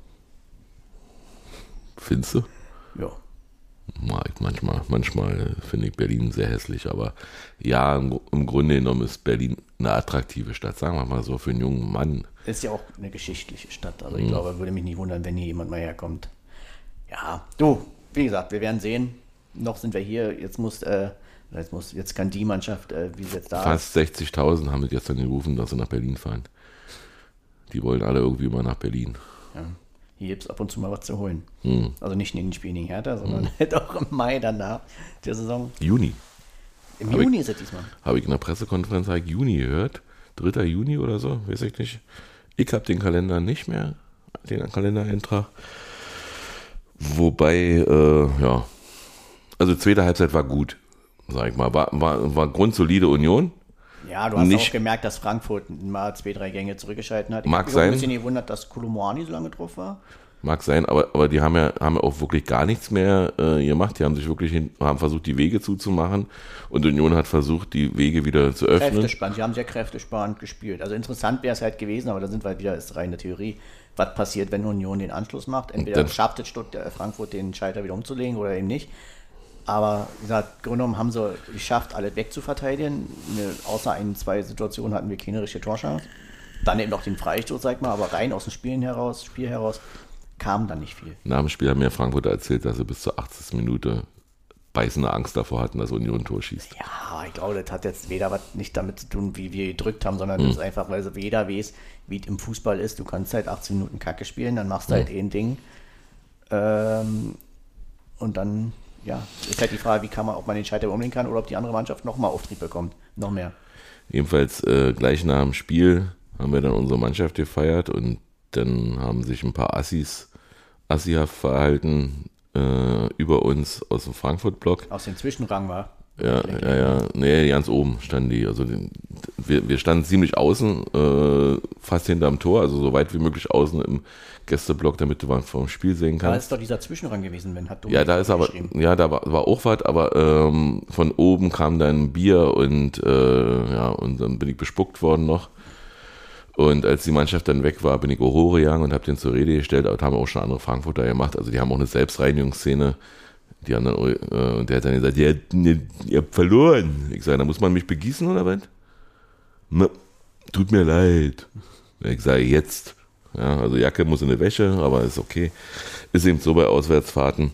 Findest du? Ja. Manchmal. Manchmal finde ich Berlin sehr hässlich, aber ja, im, im Grunde genommen ist Berlin eine attraktive Stadt, sagen wir mal so, für einen jungen Mann. Ist ja auch eine geschichtliche Stadt. Also ich Mhm. glaube, würde mich nicht wundern, wenn hier jemand mal herkommt. Ja, du, wie gesagt, wir werden sehen. Noch sind wir hier. Jetzt muss, äh, jetzt muss, jetzt kann die Mannschaft, äh, wie sie jetzt da Fast 60.000 haben wir gestern gerufen, dass sie nach Berlin fahren. Die wollen alle irgendwie mal nach Berlin. ja, hier gibt es ab und zu mal was zu holen. Mhm. Also nicht in den Spielen gegen Hertha, sondern halt auch im Mai danach der Saison. Juni. Im Aber Juni ist es diesmal. Habe ich in der Pressekonferenz hab ich Juni gehört. 3. Juni oder so, weiß ich nicht. Ich habe den Kalender nicht mehr, den Kalendereintrag. Wobei, äh, ja, also zweite Halbzeit war gut, sag ich mal. War, war, war grundsolide Union. Ja, du hast Nicht- auch gemerkt, dass Frankfurt mal zwei, drei Gänge zurückgeschalten hat. Ich Mag mich sein. ein bisschen gewundert, dass Kolomoani so lange drauf war. Mag sein, aber, aber die haben ja, haben ja auch wirklich gar nichts mehr äh, gemacht. Die haben sich wirklich hin, haben versucht, die Wege zuzumachen. Und Union hat versucht, die Wege wieder zu öffnen. Kräftesparend, sie haben sehr kräftesparend gespielt. Also interessant wäre es halt gewesen, aber da sind wir halt wieder, ist reine Theorie, was passiert, wenn Union den Anschluss macht. Entweder dann- schafft es Stutt- äh, Frankfurt den Schalter wieder umzulegen oder eben nicht. Aber wie gesagt, genommen haben sie geschafft, alle wegzuverteidigen. Außer ein, zwei Situationen hatten wir keine richtige Torchance. Dann eben noch den Freistoß, sag mal, aber rein aus dem Spielen heraus, Spiel heraus kam dann nicht viel. Nach dem Spiel haben mir Frankfurter erzählt, dass sie bis zur 80. Minute beißende Angst davor hatten, dass Union ein Tor schießt. Ja, ich glaube, das hat jetzt weder was nicht damit zu tun, wie wir gedrückt haben, sondern Mhm. das ist einfach, weil so jeder weiß, wie es im Fußball ist. Du kannst halt 18 Minuten Kacke spielen, dann machst du halt ein Ding. Ähm, und dann, ja, ist halt die Frage, wie kann man, ob man den Schalter umlegen kann oder ob die andere Mannschaft nochmal Auftrieb bekommt. Noch mehr. Jedenfalls äh, gleich nach dem Spiel haben wir dann unsere Mannschaft gefeiert und dann haben sich ein paar Assis, Assihaft verhalten äh, über uns aus dem Frankfurt-Block. Aus dem Zwischenrang war. Ja, ja, ja. Nee, ganz oben standen die. Also den, wir, wir standen ziemlich außen, äh, fast hinterm Tor, also so weit wie möglich außen im Gästeblock, damit du mal vom Spiel sehen Da kannst. ist doch dieser Zwischenrang gewesen, wenn hat Ja, da ist aber, ja, da war, war auch was, aber ähm, von oben kam dann Bier und äh, ja, und dann bin ich bespuckt worden noch. Und als die Mannschaft dann weg war, bin ich auch hochgegangen und habe den zur Rede gestellt, aber das haben auch schon andere Frankfurter gemacht. Also die haben auch eine Selbstreinigungsszene. Die haben dann, äh, und der hat dann gesagt, ihr, ihr, ihr habt verloren. Ich sage, da muss man mich begießen oder was? Na, tut mir leid. Ich sage, jetzt. Ja, also Jacke muss in die Wäsche, aber ist okay. Ist eben so bei Auswärtsfahrten.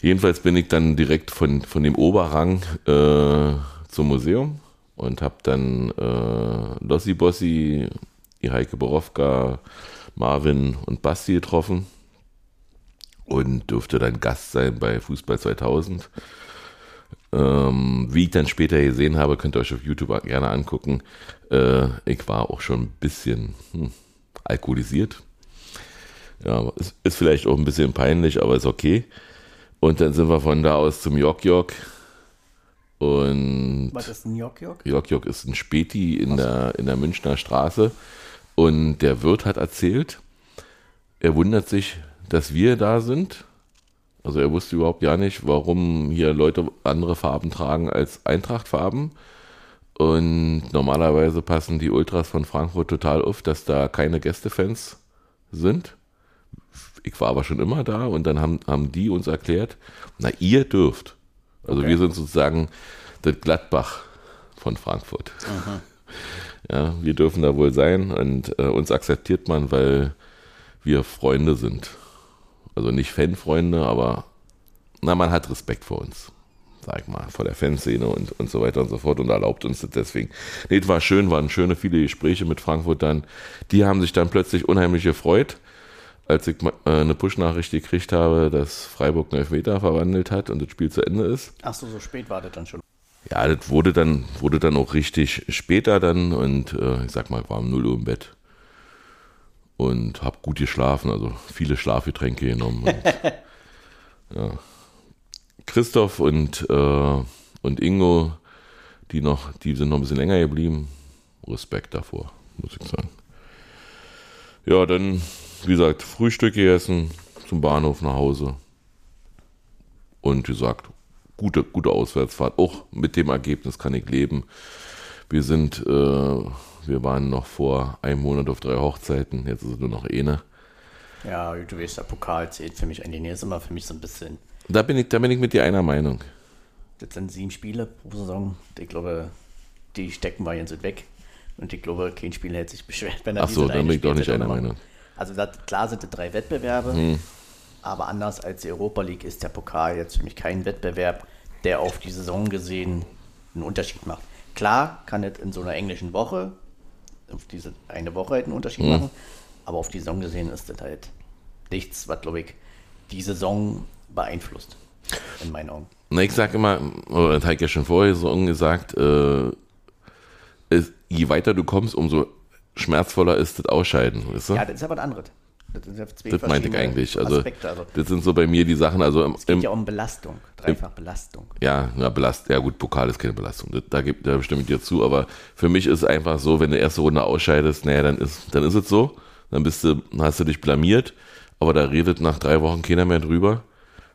Jedenfalls bin ich dann direkt von, von dem Oberrang äh, zum Museum und habe dann äh, Lossi Bossi, die Heike Borowka, Marvin und Basti getroffen und durfte dann Gast sein bei Fußball 2000. Ähm, wie ich dann später gesehen habe, könnt ihr euch auf YouTube gerne angucken. Äh, ich war auch schon ein bisschen hm, alkoholisiert. Ja, ist, ist vielleicht auch ein bisschen peinlich, aber ist okay. Und dann sind wir von da aus zum Jok Jok. Und Was ist ein Jok Jok? Jok Jok ist ein Späti in der, in der Münchner Straße. Und der Wirt hat erzählt, er wundert sich, dass wir da sind. Also er wusste überhaupt gar nicht, warum hier Leute andere Farben tragen als Eintrachtfarben. Und normalerweise passen die Ultras von Frankfurt total auf, dass da keine Gästefans sind. Ich war aber schon immer da und dann haben, haben die uns erklärt, na ihr dürft. Also Okay. wir sind sozusagen das Gladbach von Frankfurt. Ja, wir dürfen da wohl sein und äh, uns akzeptiert man, weil wir Freunde sind. Also nicht Fanfreunde, aber na, man hat Respekt vor uns, sag ich mal, vor der Fanszene und, und so weiter und so fort und erlaubt uns das deswegen. Nee, es war schön, waren schöne, viele Gespräche mit Frankfurt dann. Die haben sich dann plötzlich unheimlich gefreut, als ich äh, eine Push-Nachricht gekriegt habe, dass Freiburg einen Elfmeter verwandelt hat und das Spiel zu Ende ist. Ach so, so spät war das dann schon. Ja, das wurde dann, wurde dann auch richtig später dann und äh, ich sag mal, war um 0 Uhr im Bett. Und hab gut geschlafen, also viele Schlafgetränke genommen. Und, ja. Christoph und, äh, und Ingo, die noch, die sind noch ein bisschen länger geblieben. Respekt davor, muss ich sagen. Ja, dann, wie gesagt, Frühstück gegessen, zum Bahnhof nach Hause. Und wie gesagt, gute, gute Auswärtsfahrt. Auch mit dem Ergebnis kann ich leben. Wir sind, äh, wir waren noch vor einem Monat auf drei Hochzeiten, jetzt ist es nur noch eine. Ja, du weißt, der Pokal zählt für mich eigentlich immer für mich so ein bisschen. Da bin ich, da bin ich mit dir einer Meinung. Das sind sieben Spiele pro Saison. Ich glaube, die stecken wir jetzt weg. Und ich glaube, kein Spieler hätte sich beschwert, wenn er Ach so, dann bin ich doch nicht einer Meinung. Also das, klar sind es drei Wettbewerbe, hm. aber anders als die Europa League ist der Pokal jetzt für mich kein Wettbewerb, der auf die Saison gesehen einen Unterschied macht. Klar kann es in so einer englischen Woche, auf diese eine Woche halt einen Unterschied hm. machen, aber auf die Saison gesehen ist das halt nichts, was, glaube ich, die Saison beeinflusst, in meinen Augen. Na, ich sage immer, oder das habe ich ja schon vorher so gesagt, äh, ist, je weiter du kommst, umso schmerzvoller ist das Ausscheiden. Weißt du? Ja, das ist aber ein anderes. Das, das meinte ich eigentlich. Also, also, das sind so bei mir die Sachen. Also es geht im, ja um Belastung, dreifach im, Belastung. Ja, na, Belast, ja gut, Pokal ist keine Belastung. Das, da, gibt, da stimme ich dir zu. Aber für mich ist es einfach so, wenn du erste Runde ausscheidest, naja, dann ist, dann ist es so. Dann bist du, hast du dich blamiert. Aber da redet nach drei Wochen keiner mehr drüber.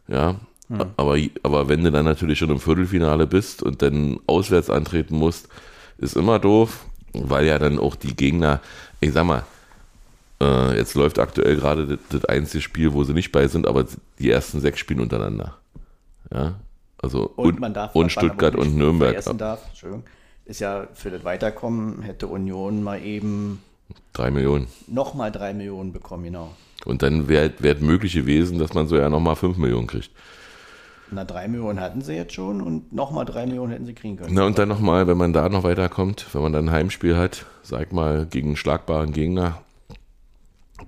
Ja, hm. aber, aber wenn du dann natürlich schon im Viertelfinale bist und dann auswärts antreten musst, ist immer doof, weil ja dann auch die Gegner, ich sag mal, äh, jetzt läuft aktuell gerade das, das, einzige Spiel, wo sie nicht bei sind, aber die ersten sechs spielen untereinander. Ja, also und, und, darf, und Stuttgart und Nürnberg. Darf, ist ja für das Weiterkommen hätte Union mal eben drei Millionen. Nochmal drei Millionen bekommen, genau. Und dann wäre wär möglich gewesen, dass man so ja nochmal fünf Millionen kriegt. Na, drei Millionen hatten sie jetzt schon und nochmal drei Millionen hätten sie kriegen können. Na, und dann nochmal, wenn man da noch weiterkommt, wenn man dann ein Heimspiel hat, sag mal, gegen einen schlagbaren Gegner,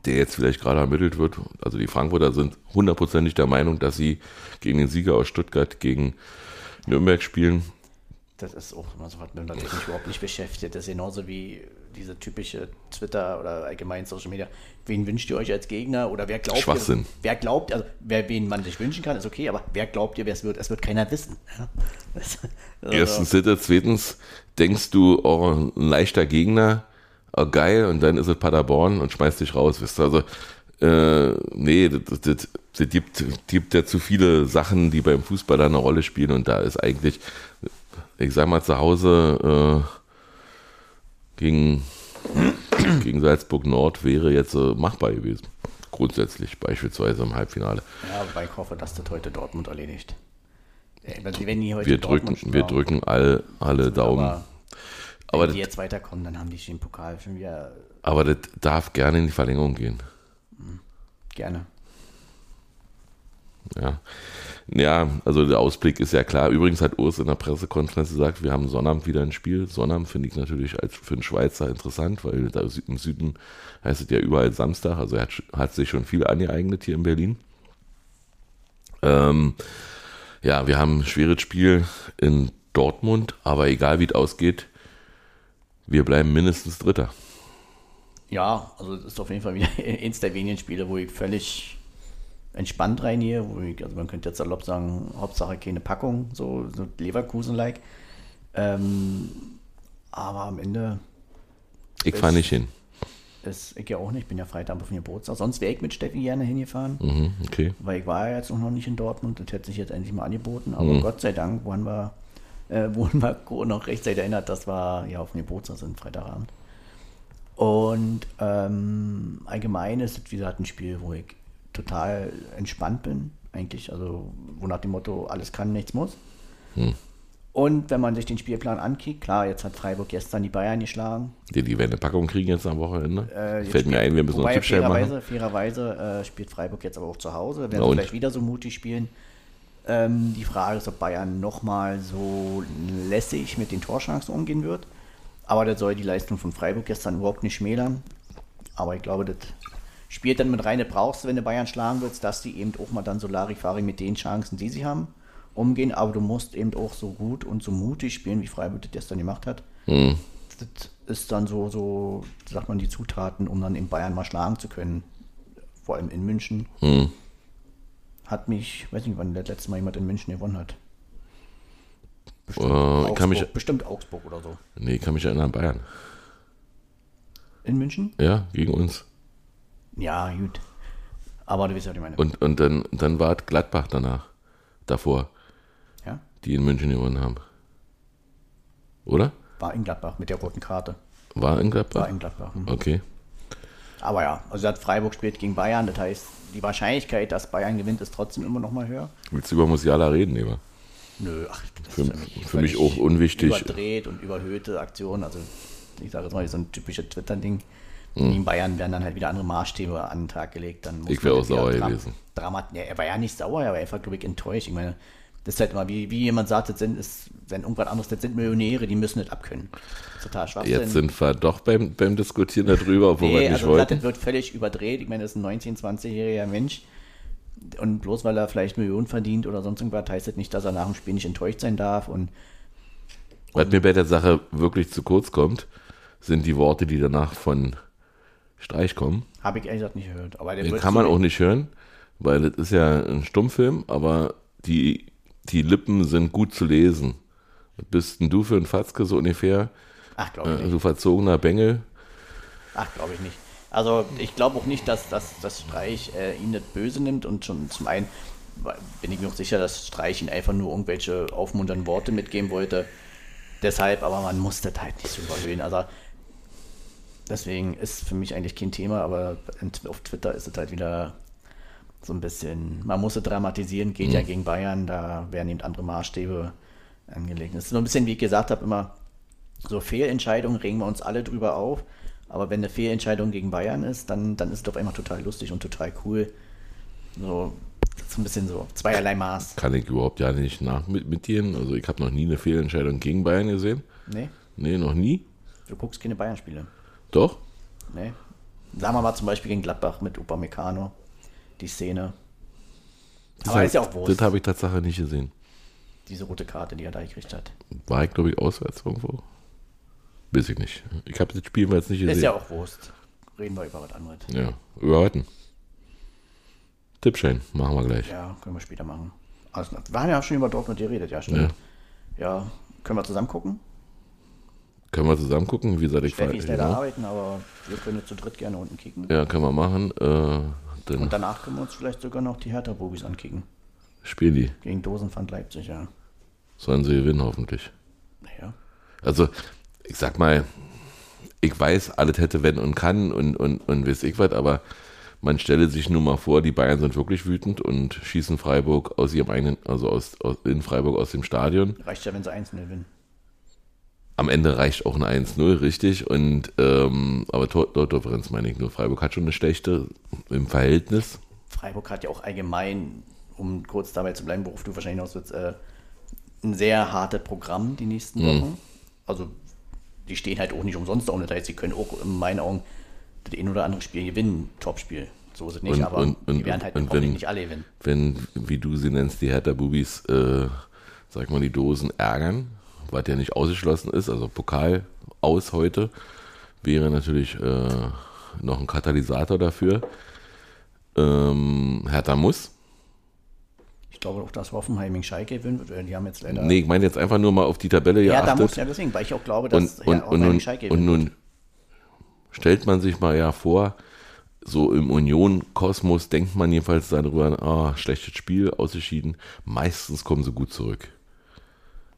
der jetzt vielleicht gerade ermittelt wird. Also die Frankfurter sind hundertprozentig der Meinung, dass sie gegen den Sieger aus Stuttgart gegen Nürnberg spielen. Das ist auch immer so was, wenn man sich überhaupt nicht beschäftigt. Das ist genauso wie diese typische Twitter oder allgemein Social Media. Wen wünscht ihr euch als Gegner oder wer glaubt Schwachsinn. Ihr, wer glaubt, also wer wen man sich wünschen kann, ist okay, aber wer glaubt ihr, wer es wird? Es wird keiner wissen. Ja? Das, also Erstens, zweitens, denkst du, oh, ein leichter Gegner, oh, geil, und dann ist es Paderborn und schmeißt dich raus, wisst ihr? Also, äh, nee, das, das, das gibt, gibt ja zu viele Sachen, die beim Fußball da eine Rolle spielen und da ist eigentlich, ich sag mal, zu Hause äh, gegen, gegen Salzburg Nord wäre jetzt äh, machbar gewesen. Grundsätzlich, beispielsweise im Halbfinale. Ja, aber ich hoffe, dass das heute Dortmund erledigt. wir, drücken, wir drücken all, alle Daumen. Aber, wenn die jetzt weiterkommen, dann haben die den Pokal schon wieder. Aber das darf gerne in die Verlängerung gehen. Hm, gerne. Ja. Ja, also der Ausblick ist ja klar. Übrigens hat Urs in der Pressekonferenz gesagt, wir haben Sonnabend wieder ein Spiel. Sonnabend finde ich natürlich als für einen Schweizer interessant, weil da im Süden heißt es ja überall Samstag. Also er hat, hat sich schon viel angeeignet hier in Berlin. Ähm, ja, wir haben ein schweres Spiel in Dortmund, aber egal wie es ausgeht, wir bleiben mindestens Dritter. Ja, also das ist auf jeden Fall wieder eins der wenigen Spiele, wo ich völlig entspannt rein hier. Ich, also man könnte jetzt salopp sagen, Hauptsache keine Packung, so, so Leverkusen-like. Ähm, aber am Ende. Ich fahre nicht hin. Ist, ich ja auch nicht, ich bin ja Freitag auf dem Geburtstag. Sonst wäre ich mit Steffi gerne hingefahren. Mhm, okay. Weil ich war ja jetzt auch noch nicht in Dortmund. Das hätte sich jetzt endlich mal angeboten. Aber mhm. Gott sei Dank wurden wir, äh, wurden wir noch rechtzeitig erinnert, dass wir ja auf dem Geburtstag sind, Freitagabend. Und ähm, allgemein ist es, wie gesagt, ein Spiel, wo ich total entspannt bin, eigentlich. Also, wo nach dem Motto, alles kann, nichts muss. Hm. Und wenn man sich den Spielplan ankickt, klar, jetzt hat Freiburg gestern die Bayern geschlagen. Die, die werden eine Packung kriegen jetzt am Wochenende. Äh, Fällt mir ein, wir müssen noch Tippstellen machen. fairerweise, fairerweise äh, spielt Freiburg jetzt aber auch zu Hause. Werden und? vielleicht wieder so mutig spielen. Ähm, die Frage ist, ob Bayern nochmal so lässig mit den Torchancen umgehen wird. Aber das soll die Leistung von Freiburg gestern überhaupt nicht schmälern. Aber ich glaube, das spielt dann mit rein, das brauchst du, wenn du Bayern schlagen willst, dass die eben auch mal dann so Larifari mit den Chancen, die sie haben, umgehen. Aber du musst eben auch so gut und so mutig spielen, wie Freiburg das gestern gemacht hat. Hm. Das ist dann so, so, sagt man, die Zutaten, um dann in Bayern mal schlagen zu können. Vor allem in München. Hm. Hat mich, weiß nicht, wann das letzte Mal jemand in München gewonnen hat. Äh, ich kann mich, Augsburg, bestimmt Augsburg oder so. nee, kann mich erinnern Bayern. In München? Ja, gegen uns. Ja, gut. Aber du weißt ja, was ich meine. Und, und dann, dann war es Gladbach danach. Davor, ja? die in München gewonnen haben. Oder? War in Gladbach mit der roten Karte. War in Gladbach? War in Gladbach. hm. Okay. Aber ja, also hat Freiburg spielt gegen Bayern. Das heißt, die Wahrscheinlichkeit, dass Bayern gewinnt, ist trotzdem immer noch mal höher. Willst du über Musiala reden, lieber? Nö, ach, das Für- ist für mich auch unwichtig. Überdreht und überhöhte Aktionen. Also, ich sage jetzt mal, so ein typisches Twitter-Ding. Hm. In Bayern werden dann halt wieder andere Maßstäbe an den Tag gelegt. Dann muss Ich wär man auch sauer gewesen. Dramat ja, er war ja nicht sauer, er war einfach, glaube ich, enttäuscht. Ich meine, das ist halt immer, wie, wie jemand sagt, das sind, ist, wenn irgendwas anderes, das sind Millionäre, die müssen nicht abkönnen. Das ist total Schwachsinn. Jetzt sind wir doch beim, beim Diskutieren darüber, obwohl Nee, wir nicht also wollten. das wird völlig überdreht. Ich meine, das ist ein 19-, 20-jähriger Mensch. Und bloß weil er vielleicht Millionen verdient oder sonst irgendwas, heißt das nicht, dass er nach dem Spiel nicht enttäuscht sein darf. Und Was mir bei der Sache wirklich zu kurz kommt, sind die Worte, die danach von Streich kommen. habe ich ehrlich gesagt nicht gehört. Aber der Den wird kann man auch nicht hören, weil das ist ja ein Stummfilm, aber die, die Lippen sind gut zu lesen. Was bist denn du für ein Fatzke so ungefähr? Ach, glaube ich Äh, nicht. so verzogener Bengel. Ach, glaube ich nicht. Also ich glaube auch nicht, dass, dass, dass Streich äh, ihn nicht böse nimmt und schon zum einen bin ich mir auch sicher, dass Streich ihn einfach nur irgendwelche aufmunternden Worte mitgeben wollte. Deshalb, aber man muss das halt nicht so überhöhen. Also deswegen ist für mich eigentlich kein Thema, aber auf Twitter ist es halt wieder so ein bisschen, man muss es dramatisieren, geht ja gegen Bayern, da werden eben andere Maßstäbe angelegt. Es ist so ein bisschen, wie ich gesagt habe, immer so Fehlentscheidungen regen wir uns alle drüber auf. Aber wenn eine Fehlentscheidung gegen Bayern ist, dann, dann ist es doch einfach total lustig und total cool. So, so ein bisschen so zweierlei Maß. Kann ich überhaupt ja nicht nachmittieren. Also ich habe noch nie eine Fehlentscheidung gegen Bayern gesehen. Nee, Nee, noch nie. du guckst keine Bayern-Spiele. Doch. Nee. Sagen wir mal zum Beispiel gegen Gladbach mit Upamecano. Die Szene. Das Aber hab- ist ja auch Wurst. Das habe ich tatsächlich nicht gesehen. Diese rote Karte, die er da gekriegt hat. War ich, glaube ich, auswärts irgendwo. Weiß ich nicht. Ich habe das Spiel mal jetzt nicht gesehen. Ist ja auch Wurst. Reden wir über was anderes. Ja, über heute. Tippschein, machen wir gleich. Ja, können wir später machen. Also, wir haben ja schon über Dortmund geredet, ja, stimmt. Ja, können wir zusammen gucken? Können wir zusammen gucken, wie gesagt, ich Steffi ist leider genau. arbeiten, aber wir können zu dritt gerne unten kicken. Ja, können wir machen. Äh, dann Und danach können wir uns vielleicht sogar noch die Hertha-Bubis ankicken. spielen die. Gegen Dosenpfand Leipzig, ja. Sollen sie gewinnen, hoffentlich. Naja. Also, ich sag mal, ich weiß, alles hätte, wenn und kann und, und, und weiß ich was, aber man stelle sich nun mal vor, die Bayern sind wirklich wütend und schießen Freiburg aus ihrem eigenen, also aus, aus in Freiburg aus dem Stadion. Reicht ja, wenn sie 1-0 gewinnen. Am Ende reicht auch eine 1-0, richtig. Und ähm, aber Tor- Tordifferenz meine ich nur. Freiburg hat schon eine schlechte im Verhältnis. Freiburg hat ja auch allgemein, um kurz dabei zu bleiben, worauf du wahrscheinlich aus willst, äh, ein sehr hartes Programm die nächsten Wochen. Also, die stehen halt auch nicht umsonst da. Und das heißt, sie können auch in meinen Augen das ein oder andere Spiel gewinnen. Topspiel. So ist es nicht, Und- aber und- die und- werden halt und wenn- nicht alle gewinnen. Wenn, wie du sie nennst, die Hertha-Bubis, äh, sag mal, die Dosen ärgern, was ja nicht ausgeschlossen ist, also Pokal aus heute, wäre natürlich äh, noch ein Katalysator dafür. Ähm, Hertha muss. Ich glaube auch, dass Hoffenheim gegen Schalke gewinnen wird. Die haben jetzt leider. Nee, ich meine jetzt einfach nur mal auf die Tabelle ja, da muss ja deswegen, weil ich auch glaube, dass und, und, ja, und, gegen Schalke und gewinnen nun stellt man sich mal ja vor, so im Union-Kosmos denkt man jedenfalls darüber, ah, schlechtes Spiel, ausgeschieden. Meistens kommen sie gut zurück.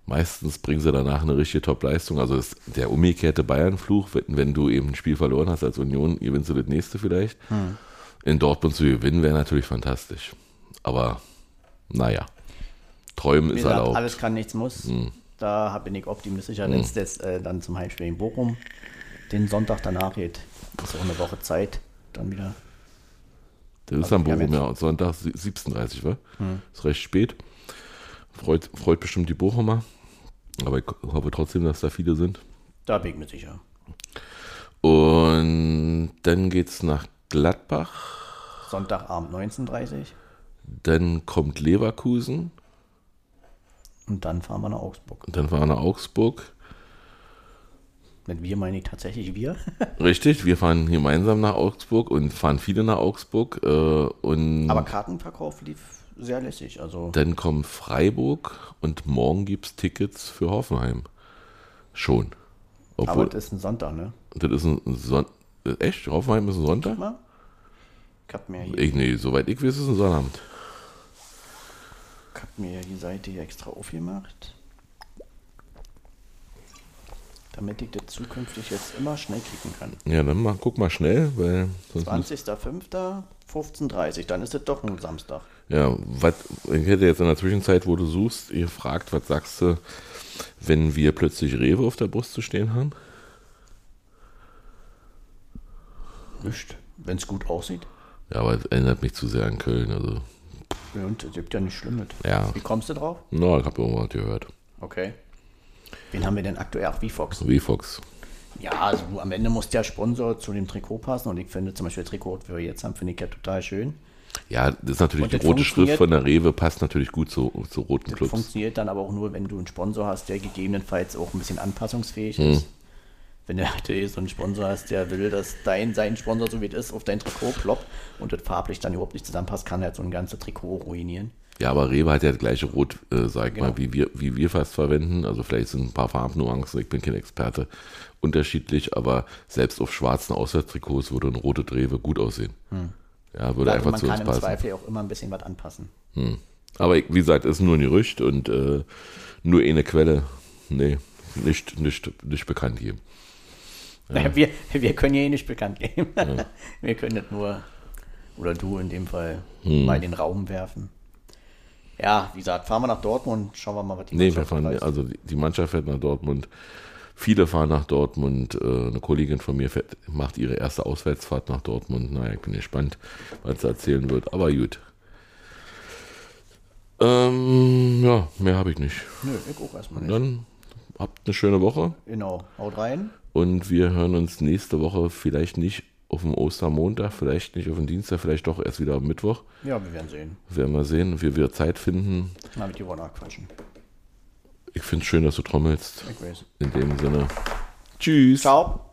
Meistens bringen sie danach eine richtige Top-Leistung. Also ist der umgekehrte Bayern-Fluch, wenn, wenn du eben ein Spiel verloren hast als Union, gewinnst du das nächste vielleicht. Hm. In Dortmund zu gewinnen wäre natürlich fantastisch. Aber naja, träumen Wie ist gesagt, erlaubt. alles kann, nichts muss. Hm. Da bin ich optimistischer, wenn es jetzt äh, dann zum Heimspiel in Bochum den Sonntag danach geht. Ist auch eine Woche Zeit. Dann wieder. Das ist Also am haben Bochum, ja, Sonntag sie- 17.30 wa? Ist recht spät. Freut, freut bestimmt die Bochumer. Aber ich hoffe trotzdem, dass da viele sind. Da bin ich mir sicher. Und dann geht's nach Gladbach. Sonntagabend 19.30 Dann kommt Leverkusen. und dann fahren wir nach Augsburg. Und dann fahren wir nach Augsburg. Mit wir meine ich tatsächlich wir. Richtig, wir fahren gemeinsam nach Augsburg und fahren viele nach Augsburg. Äh, und Aber Kartenverkauf lief sehr lässig. Also dann kommt Freiburg und morgen gibt's Tickets für Hoffenheim. Schon. aber Obwohl, das ist ein Sonntag, ne? das ist ein Son Echt? Hoffenheim ist ein Sonntag? Mal. Ich hab mir hier, Ich, nee, soweit ich weiß, ist es ein Sonnabend. ich hab mir die Seite hier extra aufgemacht. Damit ich das zukünftig jetzt immer schnell klicken kann. Ja, dann mal, guck mal schnell, weil sonst muss, 20.05. 15.30 dann ist es doch ein Samstag. Ja, was, ich hätte jetzt in der Zwischenzeit, wo du suchst, ihr fragt, was sagst du, wenn wir plötzlich Rewe auf der Brust zu stehen haben? Nicht. Wenn es gut aussieht. Ja, aber es erinnert mich zu sehr an Köln. Also, Ja, und es gibt ja nichts Schlimmes. Ja. Wie kommst du drauf? na, ich habe irgendwas gehört. Okay. Wen haben wir denn aktuell? Ach, wie Fox. Wie. Ja, also am Ende muss der Sponsor zu dem Trikot passen und ich finde zum Beispiel das Trikot, das wir jetzt haben, finde ich ja total schön. Ja, das ist natürlich Und die rote Schrift von der Rewe, passt natürlich gut zu, zu roten Das Clubs. funktioniert dann aber auch nur, wenn du einen Sponsor hast, der gegebenenfalls auch ein bisschen anpassungsfähig Hm. ist. Wenn du natürlich so einen Sponsor hast, der will, dass dein, sein Sponsor, so wie es ist, auf dein Trikot ploppt und das farblich dann überhaupt nicht zusammenpasst, kann er so ein ganzes Trikot ruinieren. Ja, aber Rewe hat ja das gleiche Rot, äh, sag ich Genau. mal, wie wir, wie wir fast verwenden. Also vielleicht sind ein paar Farbnuancen, ich bin kein Experte, unterschiedlich, aber selbst auf schwarzen Auswärtstrikots würde ein rotes Rewe gut aussehen. Ja, würde Also einfach man zu uns kann im passen. Zweifel auch immer ein bisschen was anpassen. Aber ich, wie gesagt, ist nur ein Gerücht und äh, nur eine Quelle. Nee, nicht, nicht, nicht bekannt geben. Naja, wir, wir können ja eh nicht bekannt geben. wir können das nur, oder du in dem Fall, Hm. mal in den Raum werfen. Ja, wie gesagt, fahren wir nach Dortmund, schauen wir mal, was die Nee, wir Mannschaft fahren, leistet. also die- die Mannschaft fährt nach Dortmund. Viele fahren nach Dortmund. Äh, eine Kollegin von mir fährt, macht ihre erste Auswärtsfahrt nach Dortmund. Naja, ich bin gespannt, was sie erzählen wird. Aber gut. Ähm, ja, mehr habe ich nicht. Nö, ich auch erstmal nicht. Dann habt eine schöne Woche Genau, haut rein. und wir hören uns nächste Woche vielleicht nicht auf dem Ostermontag, vielleicht nicht auf dem Dienstag, vielleicht doch erst wieder am Mittwoch. Ja, wir werden sehen. Werden wir sehen, wie wir Zeit finden. Mal mit dir wohl nachquatschen. Ich finde es schön, dass du trommelst. Ich weiß. In dem Sinne. Tschüss. Ciao.